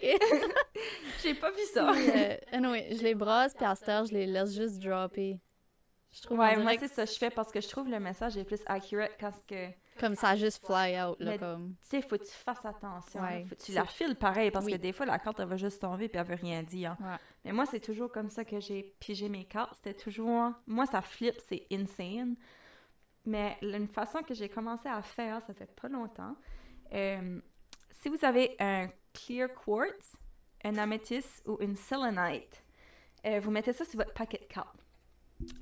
J'ai pas vu ça. Euh, anyway, je les brasse, puis à cette heure, je les laisse juste dropper. Je trouve Ouais, moi, c'est ça que je fais parce que je trouve le message est plus accurate quand ce que... comme ça, juste fly out, là, Mais- comme... Tu sais, faut que tu fasses attention. Ouais, faut que tu la files pareil parce Oui. que des fois, la carte, elle va juste tomber puis elle veut rien dire. Ouais. Mais moi, c'est toujours comme ça que j'ai pigé mes cartes. C'était toujours... Moi, ça flippe, c'est insane. Mais une façon que j'ai commencé à faire, ça fait pas longtemps. euh, si vous avez un clear quartz, un améthyste ou une selenite, euh, vous mettez ça sur votre paquet de cartes.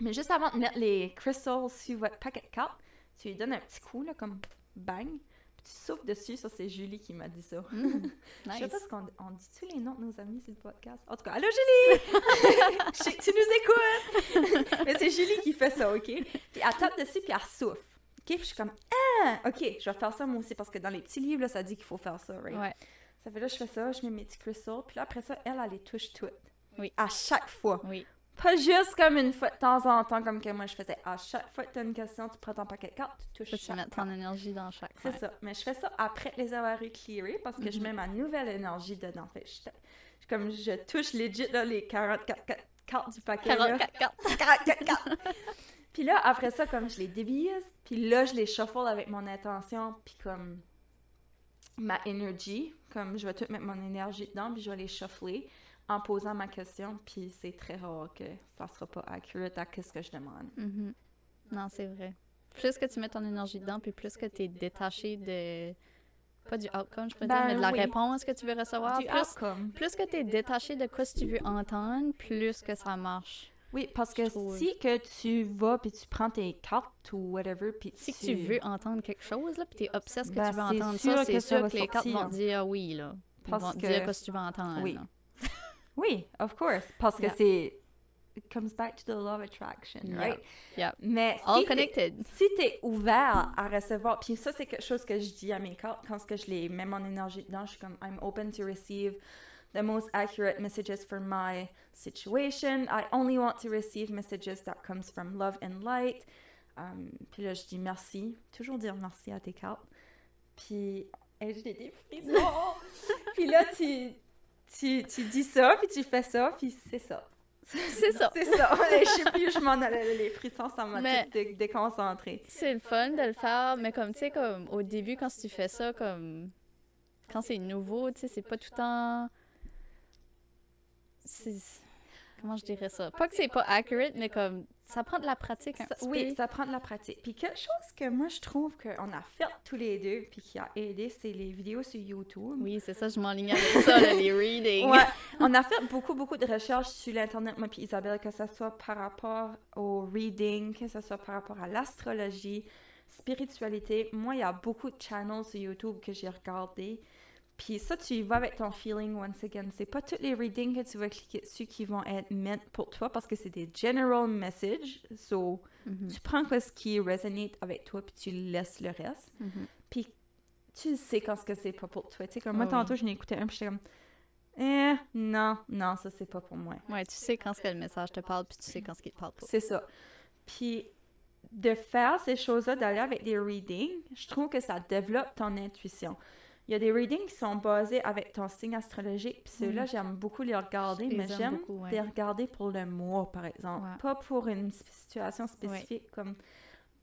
Mais juste avant de mettre les crystals sur votre paquet de cartes, tu lui donnes un petit coup, là, comme bang, puis tu souffles dessus. Ça, c'est Julie qui m'a dit ça. Mm, Je sais nice. pas ce qu'on on dit tous les noms de nos amis sur le podcast. En tout cas, allô Julie! Tu nous écoutes! Mais c'est Julie qui fait ça, OK? Puis elle tape dessus, puis elle souffle. OK? Puis je suis comme, ah! OK, je vais faire ça moi aussi, parce que dans les petits livres, là, ça dit qu'il faut faire ça, right? Ouais. Ça fait là, je fais ça, je mets mes petits crystals, puis là, après ça, elle, elle les touche toutes. Oui. À chaque fois. Oui. Pas juste comme une fois de temps en temps, comme que moi je faisais. À chaque fois que tu as une question, tu prends ton paquet de cartes, tu touches tu mettes ton énergie dans chaque. c'est ouais. ça. Mais je fais ça après les avoir éclairés parce que je Mhm. mets ma nouvelle énergie dedans. Fait je, je- comme je touche legit là, les 44 ca- cartes du paquet. là. 44 cartes. 44 cartes. puis là, après ça, comme je les débise, puis là, je les shuffle avec mon intention, puis comme ma énergie, comme je vais tout mettre mon énergie dedans, puis je vais les shuffler en posant ma question, puis c'est très rare que ça sera pas accurate à ce que je demande. Mhm. Non, c'est vrai. Plus que tu mets ton énergie dedans, puis plus que tu es détaché de. Pas du outcome, je peux Ben dire, mais de la oui. réponse que tu veux recevoir. Du plus, outcome. plus que tu es détaché de quoi tu veux entendre, plus que ça marche. Oui, parce que trouve. si que tu vas puis tu prends tes cartes ou whatever puis Si que tu veux entendre quelque chose, là, puis tu es obsesse que Ben, tu veux entendre ça, c'est sûr que les cartes vont te dire oui, là. Ils Parce vont te que- dire que tu veux entendre. Oui. là. Oui, of course, parce que Yeah. c'est it comes back to the law of attraction, Yeah. right? Yeah. Mais All si connected. si tu es ouvert à recevoir, puis ça, c'est quelque chose que je dis à mes cartes quand que je les mets mon énergie dedans, je suis comme I'm open to receive the most accurate messages for my situation. I only want to receive messages that comes from love and light. Um, puis là, je dis merci. Toujours dire merci à tes cartes. Puis, hey, j'ai des frissons. puis là, tu, tu, tu dis ça, puis tu fais ça, puis c'est ça. C'est ça. C'est ça. je sais plus où je m'en allais. Les frissons, ça m'a déconcentré. C'est le fun de le faire, mais comme tu sais, comme au début, quand tu fais ça, comme quand c'est nouveau, tu sais, c'est pas tout le temps. Comment je dirais ça? Pas que c'est pas accurate, mais comme ça prend de la pratique un Ça- petit oui, peu. ça prend de la pratique. Puis quelque chose que moi, je trouve qu'on a fait tous les deux, puis qui a aidé, c'est les vidéos sur YouTube. Oui, c'est ça, je m'enlignais avec ça, là, les readings. Ouais, on a fait beaucoup, beaucoup de recherches sur l'Internet, moi puis Isabelle, que ce soit par rapport au reading, que ce soit par rapport à l'astrologie, spiritualité. Moi, il y a beaucoup de channels sur YouTube que j'ai regardés. Puis ça, tu y vas avec ton feeling once again. C'est pas tous les readings que tu vas cliquer dessus qui vont être meant pour toi parce que c'est des general messages. So, Mhm. tu prends quoi ce qui résonne avec toi puis tu laisses le reste. Mhm. Puis tu sais quand ce que c'est pas pour toi. Tu sais, comme moi, Oui. tantôt, je n'ai écouté un puis j'étais comme, eh, non, non, ça c'est pas pour moi. Ouais, tu sais quand ce que le message te parle, puis tu sais quand ce qu'il te parle pas. C'est ça. Puis de faire ces choses-là, d'aller avec des readings, je trouve que ça développe ton intuition. Il y a des readings qui sont basés avec ton signe astrologique, puis ceux-là, Mhm. j'aime beaucoup les regarder, Je mais aime j'aime ouais. les regarder pour le mois, par exemple. Ouais. Pas pour une situation spécifique comme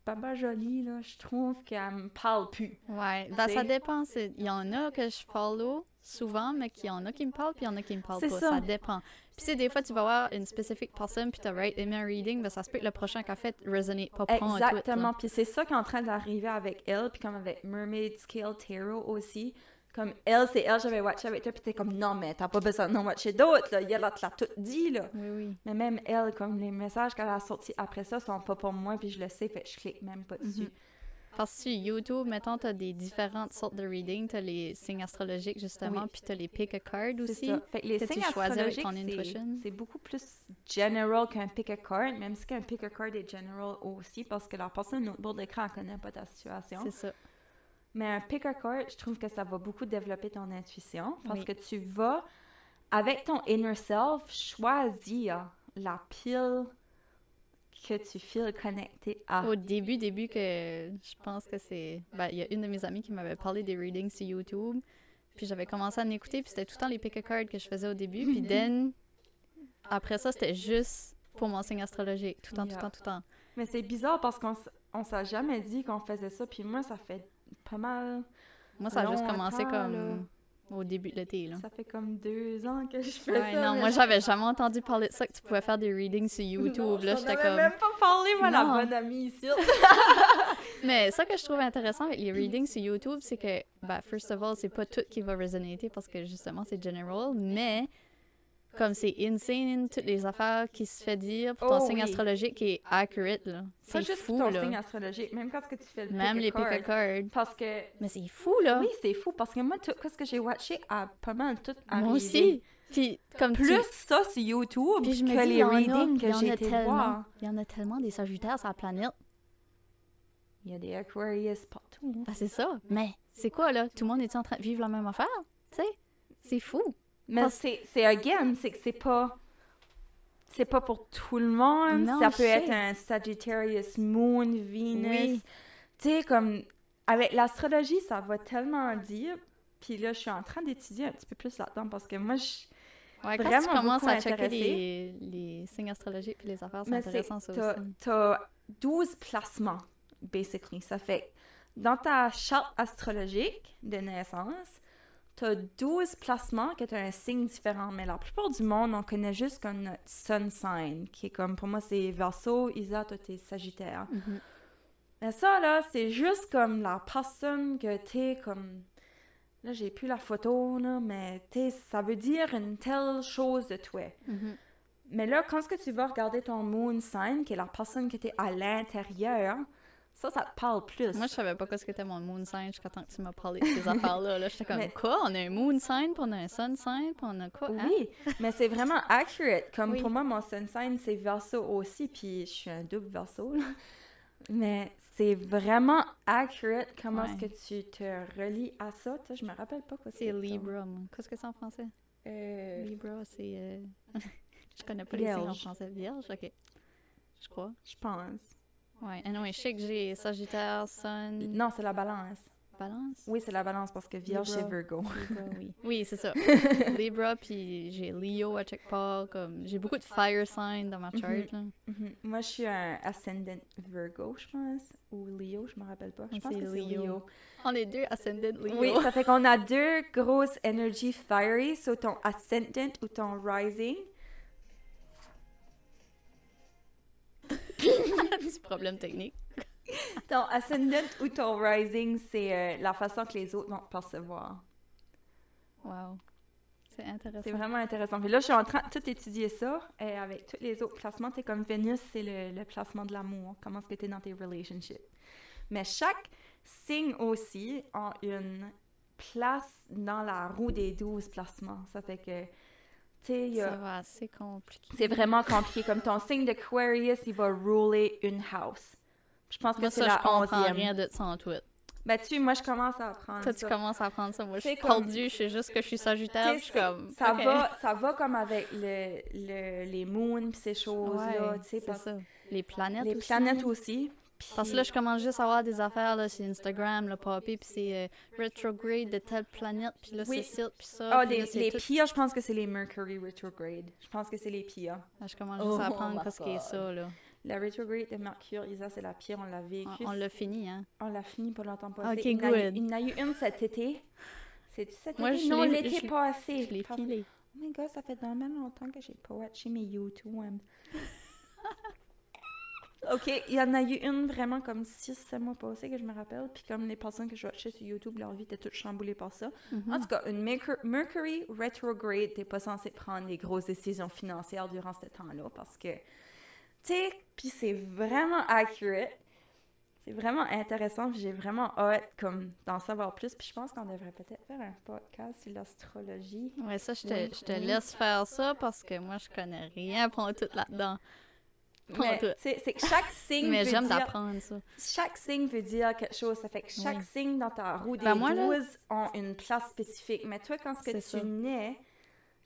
Baba Jolie, là, je trouve qu'elle me parle plus. Ouais, ben, ça dépend. Il y en a que je follow souvent, mais qu'il y en a qui me parlent, puis il y en a qui me parlent pas. ça. Ça. dépend. Puis c'est des fois, tu vas voir une spécifique personne, puis tu as right aimé un reading, mais ça se peut que le prochain qu'elle fait résonne pas là. Exactement. Puis c'est ça qui est en train d'arriver avec elle, puis comme avec Mermaid Scale Tarot aussi. Comme elle, c'est elle, j'avais watché avec toi, puis t'es comme non, mais t'as pas besoin d'en watcher d'autres, là. Elle te l'a tout dit, là. Oui, oui. Mais même elle, comme les messages qu'elle a sortis après ça sont pas pour moi, puis je le sais, fait je clique même pas dessus. Mhm. Parce que sur YouTube, mettons, tu as des différentes sortes de readings. Tu as les signes astrologiques, justement, Oui. puis tu as les pick a card aussi. ça. Fait que les que signes astrologiques, ton c'est- intuition. c'est beaucoup plus general qu'un pick a card, même si qu'un pick a card est general aussi, parce que la personne au bord d'écran, elle connaît pas ta situation. C'est ça. Mais un pick a card, je trouve que ça va beaucoup développer ton intuition parce Oui. que tu vas, avec ton inner self, choisir la pile que tu files connecté à. Au début, début que je pense que c'est... Ben, il y a une de mes amies qui m'avait parlé des readings sur YouTube. Puis j'avais commencé à en écouter, puis c'était tout le temps les pick a card que je faisais au début. Puis then, après ça, c'était juste pour mon signe astrologique. Tout le temps, tout le temps, tout le temps. Mais c'est bizarre parce qu'on on s'est jamais dit qu'on faisait ça, puis moi, ça fait pas mal. Moi, ça a juste commencé comme au début de l'été, là. Ça fait comme deux ans que je fais Ouais, ça. non, moi, j'avais jamais entendu parler de ça, que tu pouvais faire des readings sur YouTube. Non, là, j'étais comme... même pas parlé, moi, la Non. bonne amie ici. Mais ça que je trouve intéressant avec les readings sur YouTube, c'est que, ben, first of all, c'est pas tout qui va résonater parce que justement, c'est general, mais comme c'est insane, toutes les affaires qui se fait dire pour ton Oh signe oui. astrologique est accurate, là. C'est juste fou, ton là. signe astrologique, même quand ce que tu fais le Même les pick card. Parce que Mais c'est fou, là. Oui, c'est fou parce que moi, tout ce que j'ai watché a pas mal tout arrivé. Moi aussi. Puis, comme tu- Plus ça sur YouTube Puis je me que dis, il les readings que j'ai été tellement. voir. Il y en a tellement des Sagittaires sur la planète. Il y a des Aquarius partout. Ben, c'est ça. Mais c'est quoi, là? Tout le monde est en train de vivre la même affaire? Tu sais? C'est fou. Mais c'est, again, c'est que c'est pas. C'est pas pour tout le monde. Non, ça peut être un Sagittarius Moon, Venus. Oui. Tu sais, comme. Avec l'astrologie, ça va tellement dire. Puis là, je suis en train d'étudier un petit peu plus là-dedans parce que moi, je. Ouais, quand Vraiment tu commences à checker les, les signes astrologiques et les affaires, c'est intéressant ça t'as, aussi. t'as 12 placements, basically. Ça fait, dans ta charte astrologique de naissance, t'as 12 placements que t'as un signe différent. Mais la plupart du monde, on connaît juste comme notre sun sign, qui est comme, pour moi, c'est Verseau, Isa, toi, t'es Sagittaire. Mhm. Mais ça, là, c'est juste comme la personne que t'es comme... Là, j'ai plus la photo, là, mais t'es, ça veut dire une telle chose de toi. Mhm. Mais là, quand est-ce que tu vas regarder ton moon sign, qui est la personne qui était à l'intérieur, ça, ça te parle plus. Moi, je savais pas quoi ce qu'était mon moon sign jusqu'à temps que tu m'as parlé de ces affaires-là. Là, j'étais comme, Mais- quoi? On a un moon sign, puis on a un sun sign, puis on a quoi? hein? Oui, mais c'est vraiment accurate. Comme Oui. pour moi, mon sun sign, c'est verso aussi, puis je suis un double verso. là. Mais c'est vraiment accurate comment est-ce que tu te relis à ça. Tu sais, je me rappelle pas quoi C'est Libra, moi. Qu'est-ce que c'est en français? Euh, Libra, c'est... euh, je connais pas les signes en français. Vierge? OK. Je crois. je pense. Ouais. Ah non, je sais que j'ai Sagittaire, Sun, Non, c'est la balance. Balance? Oui, c'est la balance parce que Vierge, c'est. Virgo. Libra, oui. Oui, c'est ça. Libra, puis j'ai Leo à check part. Comme... J'ai beaucoup de fire sign dans ma chart. là. Mhm. Moi, je suis un ascendant Virgo, je pense. Ou Leo, je me rappelle pas. Je pense c'est que c'est Leo. Leo. On est deux ascendant Leo. Oui, ça fait qu'on a deux grosses énergies fiery, sur ton ascendant ou ton rising? Petit problème technique. Ton ascendant ou ton rising, c'est euh, la façon que les autres vont te percevoir. Wow. C'est intéressant. C'est vraiment intéressant. Puis là, je suis en train de tout étudier ça. Et avec tous les autres placements, t'es comme Vénus, c'est le, le placement de l'amour. Comment est-ce que t'es dans tes relationships? Mais chaque signe aussi a une place dans la roue des 12 placements. Ça fait que, Ça va assez compliqué. c'est vraiment compliqué. Comme ton signe d'Aquarius, il va rouler une house. Je pense que c'est ça, la je comprends onzième. rien de ça en tout. Ben, tu, moi, je commence à apprendre Toi, tu commences à apprendre ça. Moi, je suis comme- perdue. Je sais juste que je suis sagittaire. Je suis comme. ça, va, ça va comme avec le, le- les moons pis ces choses-là, Ouais, tu sais, c'est parce- ça. Les planètes les aussi. planètes aussi. Parce que là, je commence juste à avoir des affaires là, sur Instagram, là, popper, puis c'est euh, retrograde de telle planète, puis là, Oui. c'est ci, puis ça. Ah, puis les, là, c'est les tout- pires, je pense que c'est les Mercury retrograde. Je pense que c'est les pires. Ah, Je commence juste à Oh apprendre my qu'est-ce qui est ça, là. La retrograde de Mercure, Isa, c'est la pire, on l'a vécu. On, on l'a fini, hein. On l'a fini pas longtemps passé. Ok, il, a good. il y en a eu une cet été. C'est cet Moi, été? je Non, l'été passé. Je l'ai filé. Oh my god, ça fait tellement longtemps que j'ai pas watché mes YouTube. Ok, il y en a eu une vraiment comme 6-7 mois passés que je me rappelle. Puis comme les personnes que je watchais sur YouTube, leur vie était toute chamboulée par ça. Mhm. En tout cas, une Mercur- Mercury retrograde, t'es pas censé prendre des grosses décisions financières durant ce temps-là parce que, tu sais, puis c'est vraiment accurate. C'est vraiment intéressant, puis j'ai vraiment hâte comme d'en savoir plus. Puis je pense qu'on devrait peut-être faire un podcast sur l'astrologie. Ouais, ça, je te, je te laisse faire ça parce que moi, je connais rien pour tout là-dedans. C'est que chaque signe Mais veut j'aime dire d'apprendre ça. chaque signe veut dire quelque chose. Ça fait que chaque Oui. signe dans ta roue des Ben, moi, là- 12 ont une place spécifique. Mais toi, quand ce que tu ça. nais,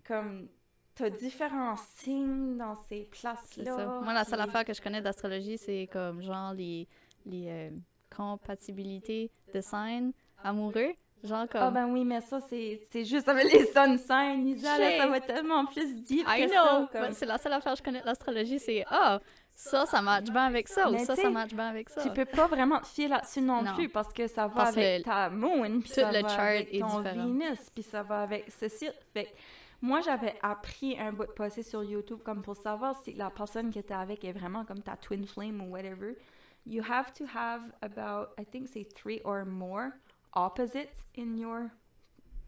comme t'as différents signes dans ces places-là. Moi, la seule affaire que je connais d'astrologie, c'est comme genre les, les euh, compatibilités de signes amoureux. Genre comme. Ah ben oui, mais ça, c'est juste avec les sun signs, Isa, là, ça va tellement plus deep I que know! ça. comme- C'est la seule affaire que je connais de l'astrologie, c'est Ah, ça, ça match bien avec ça, ou Mais ça, tu ça sais, match bien avec ça. Tu peux pas vraiment te fier là-dessus non, Non. plus parce que ça va Parce avec que ta moon, puis ça le va chart avec est ton différent. Venus, puis ça va avec ceci. Fait que moi, j'avais appris un bout de passé sur YouTube comme pour savoir si la personne qui était avec est vraiment comme ta twin flame ou whatever. You have to have about, I think c'est three or more opposites in your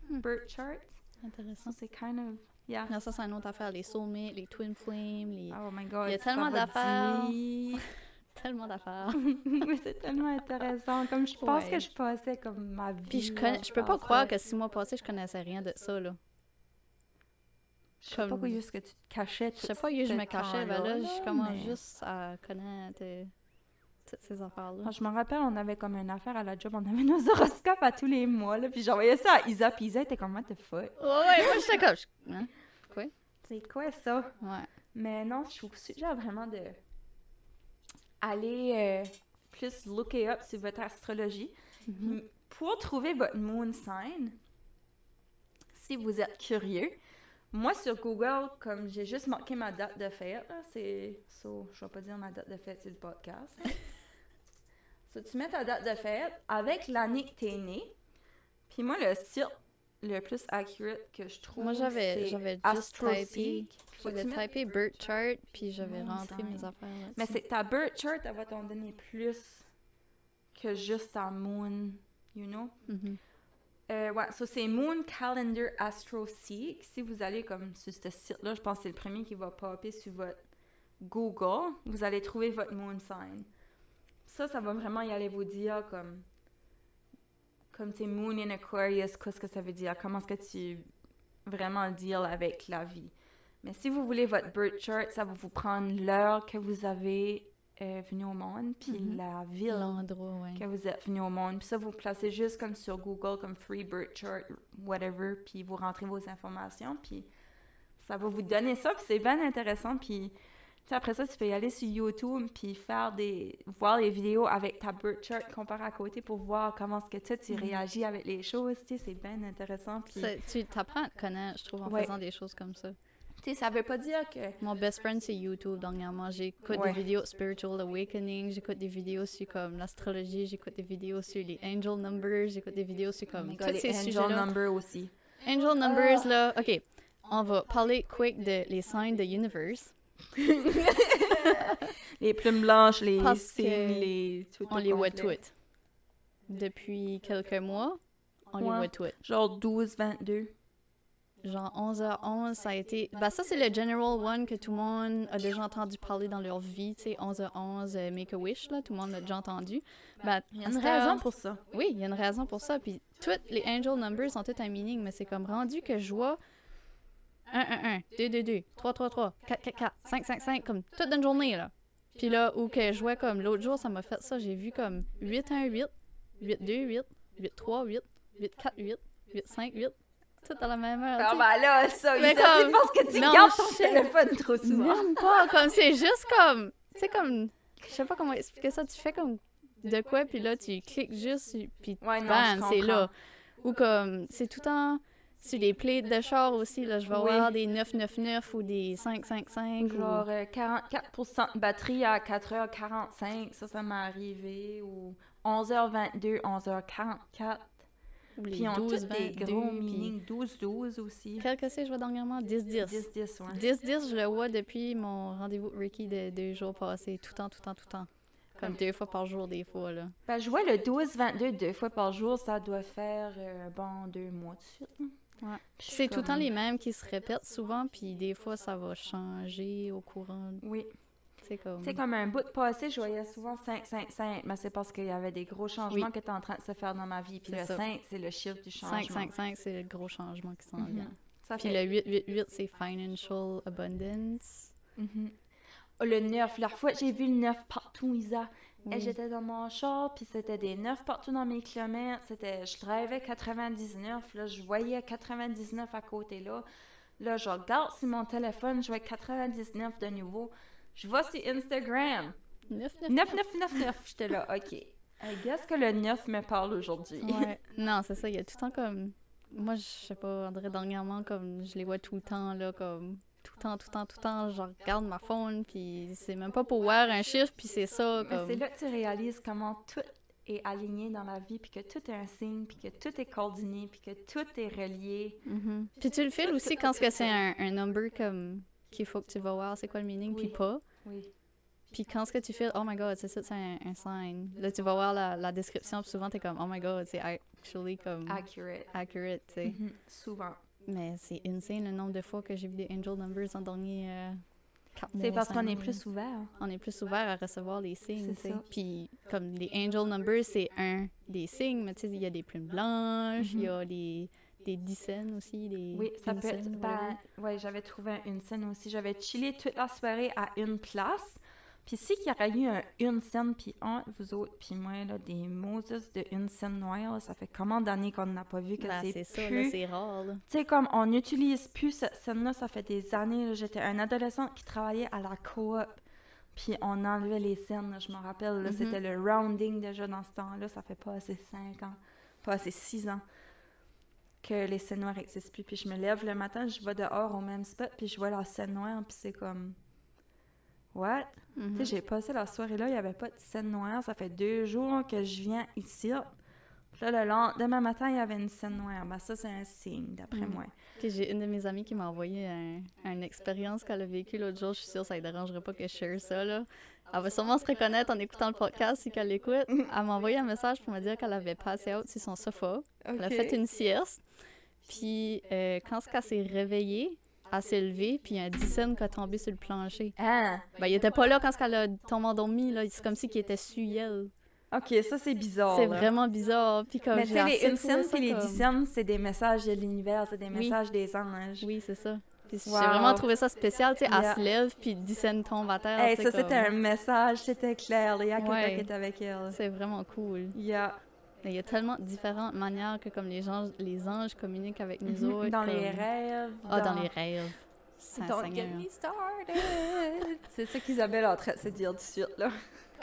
Hmm. birth chart. Intéressant. So c'est kind of, yeah. Non, ça, c'est une autre affaire. Les soulmates, les twin flames, les... Oh my god. Il y a tellement d'affaires. tellement d'affaires. Mais c'est tellement intéressant. Comme je pense Ouais. que je passais comme ma vie. Puis je, connais, je peux pas croire que six mois passés, je connaissais rien de ça, là. Je sais pas quoi, juste que tu te cachais. Je sais pas où je me cachais, ben là, je commence mais- juste à connaître euh, toutes ces affaires-là. Je me rappelle, on avait comme une affaire à la job, on avait nos horoscopes à tous les mois, là, puis j'envoyais ça à Isa, puis Isa était comme, what the fuck? Ouais, ouais, moi, j'étais comme... je- Hein? C'est quoi ça? Ouais. Mais non, je trouve suggère vraiment de aller euh, plus looker up sur votre astrologie. Mhm. M- Pour trouver votre moon sign, si vous êtes curieux, moi sur Google, comme j'ai juste marqué ma date de fête, là, c'est. So, je vais pas dire ma date de fête sur le podcast. so, tu mets ta date de fête avec l'année que t'es né. Puis moi, le site le plus accurate que je trouve. Moi, j'avais j'avais juste typé... J'avais typé birth chart, puis j'avais rentré mes affaires là Mais c'est ta birth chart, elle va t'en donner plus que juste ta moon, you know? Mhm. Euh, ouais, ça c'est Moon Calendar Astro Seek. Si vous allez comme sur ce site-là, je pense que c'est le premier qui va popper sur votre Google, vous allez trouver votre Moon Sign. Ça, ça va vraiment y aller vous dire comme comme tu Moon in Aquarius, qu'est-ce que ça veut dire, comment est-ce que tu vraiment deal avec la vie? Mais si vous voulez votre birth chart, ça va vous prendre l'heure que vous avez euh, venu au monde, puis Mhm. la ville L'endroit, ouais. que vous êtes venu au monde. Puis ça, vous placez juste comme sur Google, comme Free Birth Chart, whatever, puis vous rentrez vos informations, puis ça va vous donner ça, puis c'est bien intéressant. Puis tu après ça, tu peux y aller sur YouTube, puis faire des... voir les vidéos avec ta Birth Chart comparé à côté pour voir comment est-ce que toi, tu Mhm. réagis avec les choses, tu c'est bien intéressant. Tu t'apprends à te connaître, je trouve, en Ouais. faisant des choses comme ça. tu sais, ça veut pas dire que... Mon best friend, c'est YouTube dernièrement. J'écoute Ouais. des vidéos Spiritual Awakening, j'écoute des vidéos sur comme l'astrologie, j'écoute des vidéos sur les angel numbers, j'écoute des vidéos sur Oh comme my tous les ces angel sujets-là. number aussi. Angel numbers, là, ok. On va parler quick de les signes de universe. Les plumes blanches, les signes, les... On les voit toutes. Depuis quelques mois, on Ouais. les voit toutes. Genre 12, 22. genre 11h11, ça a été. Bah, ça, c'est le general one que tout le monde a déjà entendu parler dans leur vie, tu sais, 11h11, euh, Make a Wish, là, tout le monde l'a déjà entendu. Bah, Il y a une raison pour ça. Oui, il y a une raison pour ça. Puis toutes les angel numbers ont tout un meaning, mais c'est comme rendu que je vois 1, 1, 1, 2, 2, 2, 3, 3, 3, 4, 4, 4, 5, 5, 5, comme toute une journée, là. Puis là, où que je vois comme l'autre jour, ça m'a fait ça, j'ai vu comme 8, 1, 8, 8, 2, 8, 8, 3, 8, 8, 4, 8, 8, 5, 8, tout à la même heure. Ah ben là, ça, Mais Isa, comme- parce que tu non, gardes ton téléphone trop souvent. Même pas, comme c'est juste comme, tu sais, comme, je sais pas comment expliquer ça, tu fais comme de quoi, puis là, tu cliques juste, puis Ouais, bam, c'est là. Ou comme, c'est tout temps sur les plates de char aussi, là, je vais Oui. avoir des 999 ou des 555. ou- Genre euh, 44% de batterie à 4h45, ça, ça m'est arrivé. Ou 11h22, 11h44. ou les Puis ont 12, tous des 22, gros meanings. 12-12 aussi. Quel que c'est, je vois dernièrement? 10-10. 10-10, ouais. 10-10, je le vois depuis mon rendez-vous Ricky de deux jours passés, tout le temps, tout le temps, tout le temps. Comme deux fois par jour, des fois, là. Ben, je vois le 12-22 deux fois par jour, ça doit faire, euh, bon, deux mois de suite. Ouais. C'est tout le temps les mêmes qui se répètent souvent, puis des fois, ça va changer au courant. Oui. C'est comme... Comme un bout de passé, je voyais souvent 5, 5, 5, mais c'est parce qu'il y avait des gros changements Oui. qui étaient en train de se faire dans ma vie. Puis le ça. 5, c'est le chiffre du changement. 5, 5, 5, c'est le gros changement qui s'en Mhm. vient. Ça Puis fait... le 8, 8, 8, c'est financial abundance. Mhm. Oh, le 9, la fois, j'ai vu le 9 partout, Isa. Et j'étais dans mon char, puis c'était des 9 partout dans mes kilomètres. C'était, je drivais 99, là, je voyais 99 à côté là. Là, je regarde sur mon téléphone, je vois 99 de nouveau. Je vois sur Instagram, 9, 9, 9999. J'étais là, OK. I guess que le 9 me parle aujourd'hui. Ouais. Non, c'est ça, il y a tout le temps comme. Moi, je sais pas, dirait dernièrement, comme je les vois tout le temps, là, comme. Tout le temps, tout le temps, tout le temps, je regarde ma phone, puis c'est même pas pour voir un chiffre, puis c'est ça, comme. c'est là que tu réalises comment tout est aligné dans la vie, puis que tout est un signe, puis que tout est coordonné, puis que tout est relié. Mhm. Puis tu le files aussi quand c'est un, un number comme qu'il faut que tu vas voir c'est quoi le meaning, puis pas. Oui. Puis quand ce que tu files, oh my god, c'est ça, c'est un, un sign. Là, tu vas voir la, la description, puis souvent t'es comme, oh my god, c'est actually comme Accurate. accurate, tu sais. Mhm. Souvent. Mais c'est insane le nombre de fois que j'ai vu des angel numbers en dernier euh, C'est parce qu'on est plus ouvert. On est plus ouvert à recevoir les signes. Puis comme les angel numbers, c'est un des signes, mais tu sais, il y a des plumes blanches, il y a des, des dixaines aussi, des Mhm. Oui, ça peut être. Ben, ouais, j'avais trouvé un- une scène aussi. J'avais chillé toute la soirée à une place. Puis si qu'il y aurait eu un une scène, puis un, vous autres, puis moi, là, des Moses de une scène noire, là, ça fait combien d'années qu'on n'a pas vu que Ben, c'est c'est plus... c'est rare. Tu sais, comme on n'utilise plus cette scène-là, ça fait des années. J'étais un adolescent qui travaillait à la coop. Puis on enlevait les scènes, là, je me rappelle. là, Mhm. C'était le rounding déjà dans ce temps-là. Ça fait pas assez 5 ans, pas assez 6 ans que les scènes noires n'existent plus. Puis je me lève le matin, je vais dehors au même spot, puis je vois la scène noire, puis c'est comme... What? Mhm. Tu sais, j'ai passé la soirée là, il n'y avait pas de scène noire. Ça fait deux jours que je viens ici. Puis là, le lendemain matin, il y avait une scène noire. Ben, ça, c'est un signe, d'après Mhm. moi. J'ai une de mes amies qui m'a envoyé un, une expérience qu'elle a vécue l'autre jour. Je suis sûre que ça ne dérangerait pas que je share ça, là. Elle va sûrement se reconnaître en écoutant le podcast si qu'elle l'écoute. Elle m'a envoyé un message pour me dire qu'elle avait passé out sur son sofa. Elle a fait une sieste. Puis euh, quand elle s'est réveillée, elle s'est levée, puis un dizaine qui a tombé sur le plancher. Ah! Ben, il était pas là quand elle a tombé endormi, là. C'est comme si qu'il était su elle. Ok, ça, c'est bizarre. C'est vraiment bizarre. Puis comme Mais tu sais, les une scène puis les comme- dix scènes, c'est des messages de l'univers, c'est des Oui. messages des anges. Oui, c'est ça. Wow. J'ai vraiment trouvé ça spécial, tu sais, elle se lève, puis Dixon tombe à terre. Hey, ça, c'était un comme- message, c'était clair. Il y a quelqu'un qui est avec elle. C'est vraiment cool. Yeah. Il y a tellement différentes manières que comme les gens, les anges communiquent avec nous autres. Mhm. Dans comme- les rêves. Ah, dans les rêves. Don't Saint-Seigneur. get me started. c'est ça qu'Isabelle est en train de se dire tout de suite, là.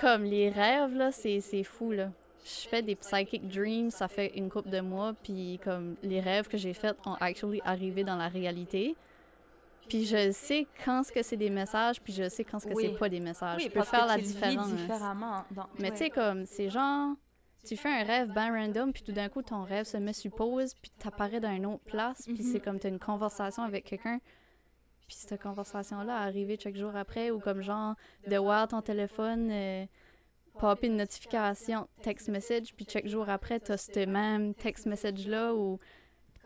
Comme les rêves, là, c'est c'est fou, là. Je fais des psychic dreams, ça fait une couple de mois, puis comme les rêves que j'ai faits ont actually arrivé dans la réalité. Puis je sais quand ce que c'est des messages, puis je sais quand ce que Oui. c'est pas des messages. oui, je peux parce faire que la tu le vis différence. différemment. Mais ouais. tu sais, comme, c'est genre, tu fais un rêve bien random, puis tout d'un coup, ton rêve se met sur pause, puis t'apparais dans une autre place, puis Mhm. c'est comme t'as une conversation avec quelqu'un, puis cette conversation-là arrivée chaque jour après, ou comme genre, de voir ton téléphone euh, popper une notification, text message, puis chaque jour après, t'as ce même text message-là, ou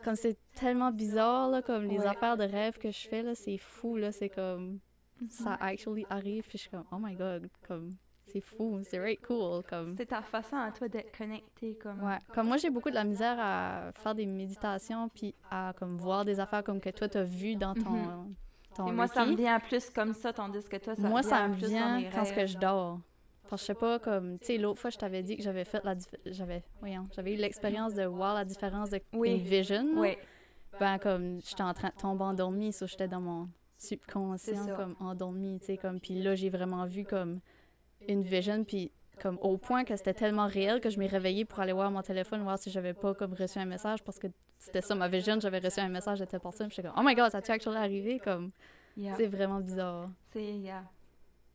comme c'est tellement bizarre, là, comme les Ouais. affaires de rêve que je fais, là, c'est fou, là, c'est comme, Mhm. ça actually arrive, puis je suis comme, oh my god, comme, c'est fou, c'est right cool, comme. C'est ta façon à toi d'être connecté, comme... Ouais, comme moi, j'ai beaucoup de la misère à faire des méditations, puis à, comme, voir des affaires comme que toi, t'as vu dans ton, ton Et moi, ça me vient plus comme ça, tandis que toi, ça Moi, ça me vient quand que je dors. Parce que je sais pas, comme, tu sais, l'autre fois, je t'avais dit que j'avais fait la... J'avais, voyons, j'avais eu l'expérience de voir la différence de Oui. une vision. Oui, Ben, comme, j'étais en train de tomber endormie, so j'étais dans mon subconscient, ça. comme, endormie, tu sais, comme, puis là, j'ai vraiment vu, comme, une vision, puis comme, au point que c'était tellement réel que je m'ai réveillée pour aller voir mon téléphone, voir si j'avais pas, comme, reçu un message, parce que c'était ça, ma vision, j'avais reçu un message de telle personne, puis j'étais comme, oh my god, ça a-tu actually arrivé, comme, yeah. c'est vraiment bizarre. C'est, yeah.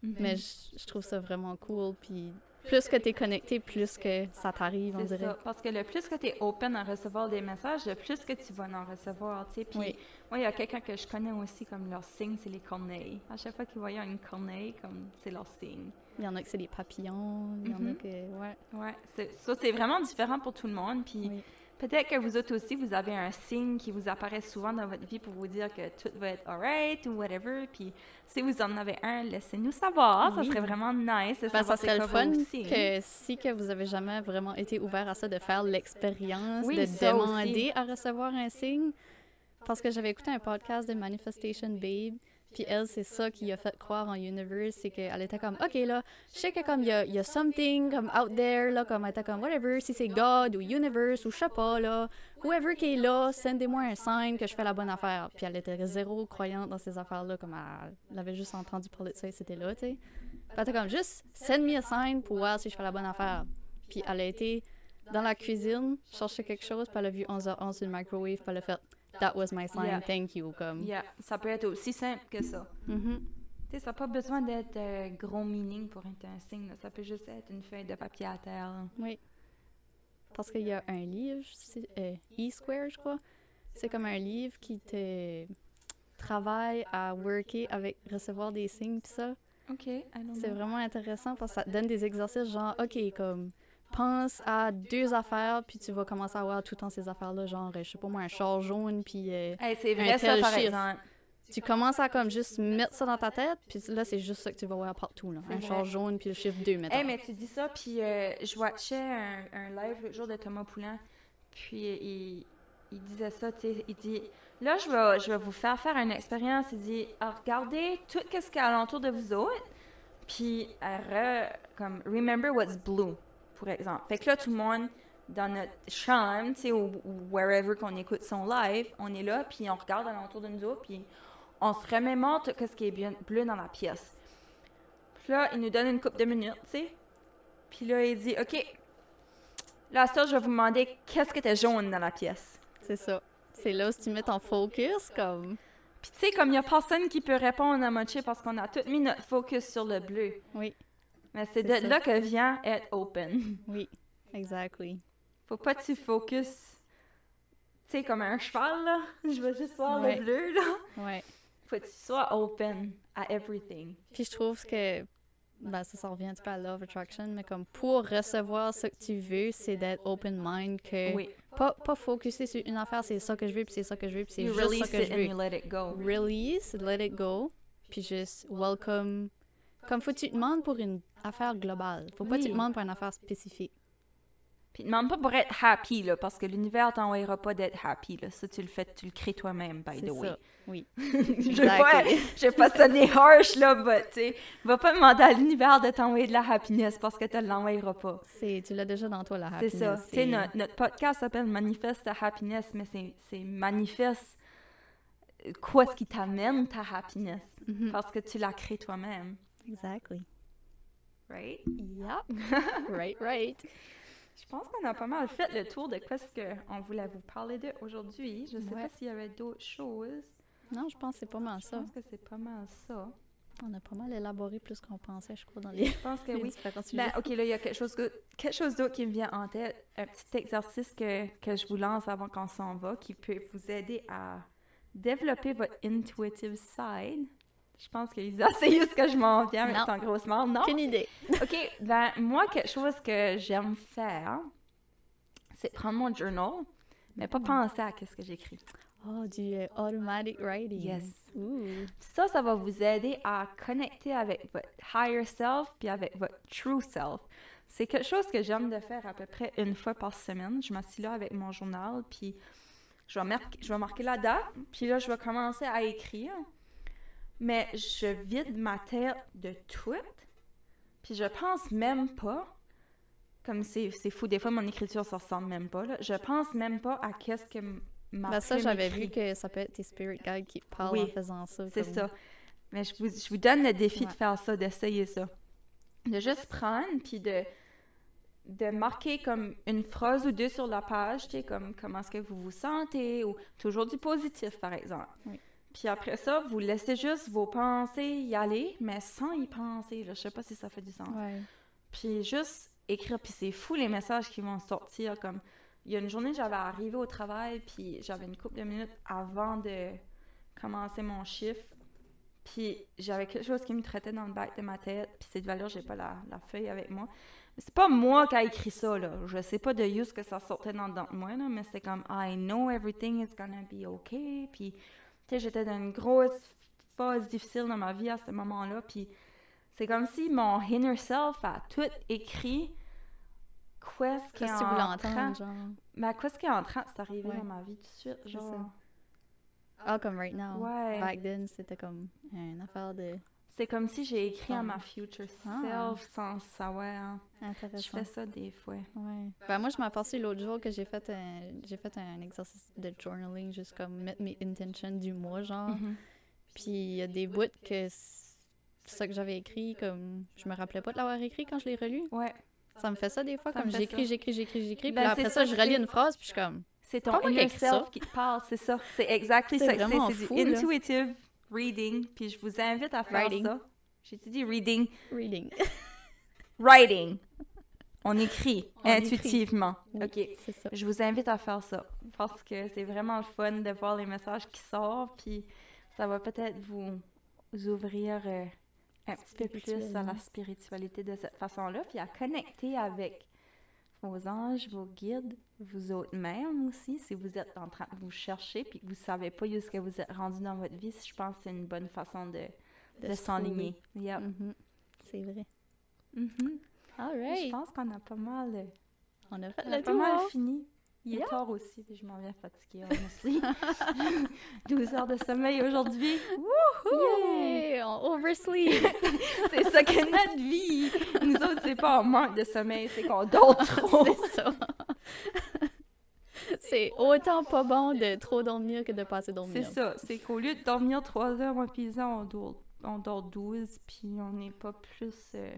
Mhm. Mais je, je trouve ça vraiment cool. Puis plus que tu es connecté, plus que ça t'arrive, on dirait. ça. Parce que le plus que tu es open à recevoir des messages, le plus que tu vas en recevoir, tu sais. Puis Oui. moi, il y a quelqu'un que je connais aussi, comme leur signe, c'est les corneilles. À chaque fois qu'ils voient une corneille, comme c'est leur signe. Il y en a que c'est des papillons, il y en a Mhm. que. Ouais. Ouais, ça, c'est vraiment différent pour tout le monde. Puis Oui. peut-être que vous autres aussi, vous avez un signe qui vous apparaît souvent dans votre vie pour vous dire que tout va être alright ou whatever. Puis si vous en avez un, laissez-nous savoir. Ça Oui. serait vraiment nice de Ben, ça serait le fun que si que vous avez jamais vraiment été ouvert à ça, de faire l'expérience, Oui, de ça aussi. demander à recevoir un signe. Parce que j'avais écouté un podcast de Manifestation Babe, puis elle, c'est ça qui a fait croire en Universe, c'est qu'elle était comme, OK, là, je sais que comme il y a, y a something comme out there, là, comme elle était comme, whatever, si c'est God ou Universe ou je sais pas, là, whoever qui est là, sendez-moi un sign que je fais la bonne affaire. Puis elle était zéro croyante dans ces affaires-là, comme elle, elle avait juste entendu parler de ça et c'était là, tu sais. Elle était comme, juste, send me a sign pour voir si je fais la bonne affaire. Puis elle a été dans la cuisine, chercher quelque chose, puis elle a vu 11h11 sur le microwave, puis elle a fait, that was my sign, Yeah. thank you, comme. Yeah, ça peut être aussi simple que ça. Mhm. Tu sais, ça n'a pas besoin d'être euh, gros meaning pour être un signe. là. Ça peut juste être une feuille de papier à terre. là. Oui. Parce qu'il y a un livre, euh, E-Square, je crois. C'est comme un livre qui te travaille à worker avec recevoir des signes, pis ça. OK, C'est vraiment intéressant parce que ça donne des exercices genre, OK, comme, pense à deux affaires, puis tu vas commencer à voir tout le temps ces affaires-là, genre, euh, je sais pas moi, un char jaune, puis euh, Hey, c'est un vrai ça, tel par chiffre. exemple. tu commences à comme juste mettre ça dans ta tête, puis là, c'est juste ça que tu vas voir partout, là. Un vrai. char jaune, puis le chiffre 2, mettons. Hey, mais tu dis ça, puis euh, je watchais un, un live l'autre jour de Thomas Poulain, puis il, il disait ça, tu sais, il dit, là, je vais, je vais vous faire faire une expérience, il dit, Ah, regardez tout ce qu'il y a alentour de vous autres, puis euh, re- comme, remember what's blue, pour exemple. Fait que là, tout le monde, dans notre chambre, tu sais, ou, ou wherever qu'on écoute son live, on est là, puis on regarde alentour de nous autres, puis on se remémore tout ce qui est bleu dans la pièce. Puis là, il nous donne une coupe de minutes, tu sais. Puis là, il dit, OK, là, ça, je vais vous demander qu'est-ce qui était jaune dans la pièce? C'est ça. C'est là où tu mets ton focus, comme... Puis tu sais, comme il n'y a personne qui peut répondre à Mochi parce qu'on a tout mis notre focus sur le bleu. Oui, Mais c'est C'est de ça. là que vient être open. oui, exactly. Faut pas que tu focus, tu sais, comme un cheval, là. Je veux juste voir Ouais. le bleu, là. Ouais. Faut que tu sois open à everything. Puis je trouve que ben, ça, ça revient un petit peu à Love Attraction, mais comme pour recevoir ce que tu veux, c'est d'être open mind, que Oui. pas, pas focuser sur une affaire, c'est ça que je veux, puis c'est ça que je veux, puis c'est juste ça que it je and veux. you let it go. Release, let it go, puis juste welcome. Comme faut que tu demandes pour une affaire globale. Faut pas que tu Oui. demandes pour une affaire spécifique. Puis demande pas pour être happy, là, parce que l'univers t'envoyera pas d'être happy, là. Ça, tu le fais, tu le crées toi-même, by C'est the way. ça. Oui. je vais pas, je vais pas sonner harsh, là, mais tu sais, va pas demander à l'univers de t'envoyer de la happiness parce que tu l'envoyeras pas. C'est, tu l'as déjà dans toi, la C'est happiness. ça. Tu sais, notre, notre podcast s'appelle Manifeste ta happiness, mais c'est, c'est manifeste quoi ce qui t'amène ta happiness. Mhm. Parce que tu la crées toi-même. Exactly. Right? Yeah. right, right. Je pense qu'on a pas mal fait le tour de quoi ce qu'on voulait vous parler de aujourd'hui. Je sais Ouais. pas s'il y avait d'autres choses. Non, je pense que c'est pas mal Je ça. pense que c'est pas mal ça. On a pas mal élaboré plus qu'on pensait, je crois, dans les, Je pense que oui. Ben, ok, là, il y a quelque chose, que- quelque chose d'autre qui me vient en tête. Un petit exercice que, que je vous lance avant qu'on s'en va, qui peut vous aider à développer votre intuitive side. Je pense que Lisa, c'est juste que je m'en viens, c'est en grosse mort. Non? Aucune idée. OK, ben moi, quelque chose que j'aime faire, c'est prendre mon journal, mais pas penser à qu'est-ce que j'écris. Oh, du euh, automatic writing. Yes. Ooh. Ça, ça va vous aider à connecter avec votre higher self puis avec votre true self. C'est quelque chose que j'aime de faire à peu près une fois par semaine. Je m'assieds là avec mon journal, puis je vais, marquer, je vais marquer la date, puis là, je vais commencer à écrire. Mais je vide ma tête de tout, puis je pense même pas, comme c'est fou, des fois mon écriture ça ressemble même pas, là. je pense même pas à qu'est-ce que ma Ben, ça, j'avais vu que ça peut être tes spirit guides qui parlent Oui, en faisant ça. C'est comme- ça. Mais je vous, je vous donne le défi de faire ça, d'essayer ça. De juste prendre, puis de, de marquer comme une phrase ou deux sur la page, tu sais, comme comment est-ce que vous vous sentez, ou toujours du positif, par exemple. Oui. Puis après ça, vous laissez juste vos pensées y aller, mais sans y penser. Là. Je sais pas si ça fait du sens. Ouais. Puis juste écrire, puis c'est fou les messages qui vont sortir. Comme il y a une journée, j'avais arrivé au travail, puis j'avais une couple de minutes avant de commencer mon chiffre. Puis j'avais quelque chose qui me traitait dans le bac de ma tête. Puis cette valeur, j'ai pas la, la feuille avec moi. Mais c'est pas moi qui a écrit ça, là. Je sais pas de use que ça sortait dans, dans moi, là, mais c'est comme I know everything is gonna be okay. Puis, sais, j'étais dans une grosse phase difficile dans ma vie à ce moment-là. Puis c'est comme si mon inner self a tout écrit. Qu'est-ce qui est tu voulais en train... entendre, genre? Ben, qu'est-ce qui est en train de s'arriver Ouais. dans ma vie tout de suite, genre... Ah, comme right now. Ouais. Back then, c'était comme une affaire de... C'est comme si j'ai écrit à ma future Ah. self sans savoir. Je Intéressant. fais ça des fois. Ouais. Ben moi, je m'aperçus l'autre jour que j'ai fait un j'ai fait un exercice de journaling, juste comme mettre mes intentions du mois, genre. Mhm. Puis il y a des bouts que ça que j'avais écrit, comme je me rappelais pas de l'avoir écrit quand je l'ai relu. Ouais. Ça me fait ça des fois, Ça comme j'écris, j'écris, j'écris, j'écris. Ben, puis après ça, ça, je relis une phrase, puis je suis comme. C'est ton inner ça. self qui te parle, c'est ça. C'est exactly C'est ça. C'est du intuitive reading. Puis je vous invite à faire Writing. ça. J'ai dit reading? Reading. Writing. On écrit On écrit. intuitivement. Oui, OK. C'est ça. Je vous invite à faire ça parce que c'est vraiment le fun de voir les messages qui sortent, puis ça va peut-être vous, vous ouvrir euh, un petit peu plus à la spiritualité de cette façon-là, puis à connecter avec vos anges, vos guides, vous autres même aussi, si vous êtes en train de vous chercher, puis que vous savez pas où est-ce que vous êtes rendu dans votre vie, je pense que c'est une bonne façon de, de, se s'enligner. Mhm. C'est vrai. Mhm. All Je right. pense qu'on a pas mal... euh, On a fait On a le pas tour. mal fini. Il est Yeah. tard aussi, puis je m'en viens fatiguée, honestly. 12 heures de sommeil aujourd'hui. Wouhou! Yay! On oversleep. C'est ça que notre vie! Nous autres, c'est pas un manque de sommeil, c'est qu'on dort trop. c'est ça. c'est autant pas bon de trop dormir que de pas assez dormir. C'est ça. C'est qu'au lieu de dormir 3 heures, moi, puis Isa, on dort, on dort 12, puis on n'est pas plus. euh,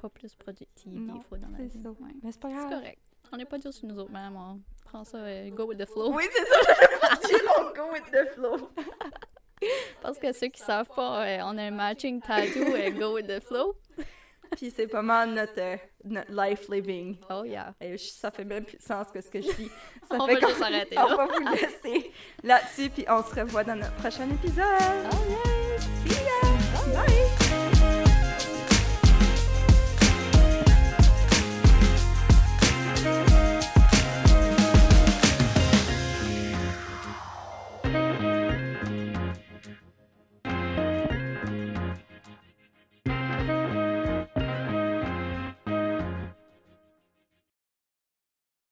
Pas plus productif Non, des fois dans la c'est vie. ça. Ouais. Mais c'est pas C'est grave. correct. On n'est pas dur sur nous autres mêmes. On prend ça, euh, go with the flow. Oui, c'est ça, on go with the flow. Parce que ceux qui savent pas, euh, on a un matching tattoo, euh, go with the flow. Puis c'est pas mal notre, euh, notre life living. Oh yeah. Et je- ça fait même plus de sens que ce que je dis. Ça On fait va qu'on- juste arrêter On va vous laisser là-dessus, puis on se revoit dans notre prochain épisode. Alright. See ya! Bye!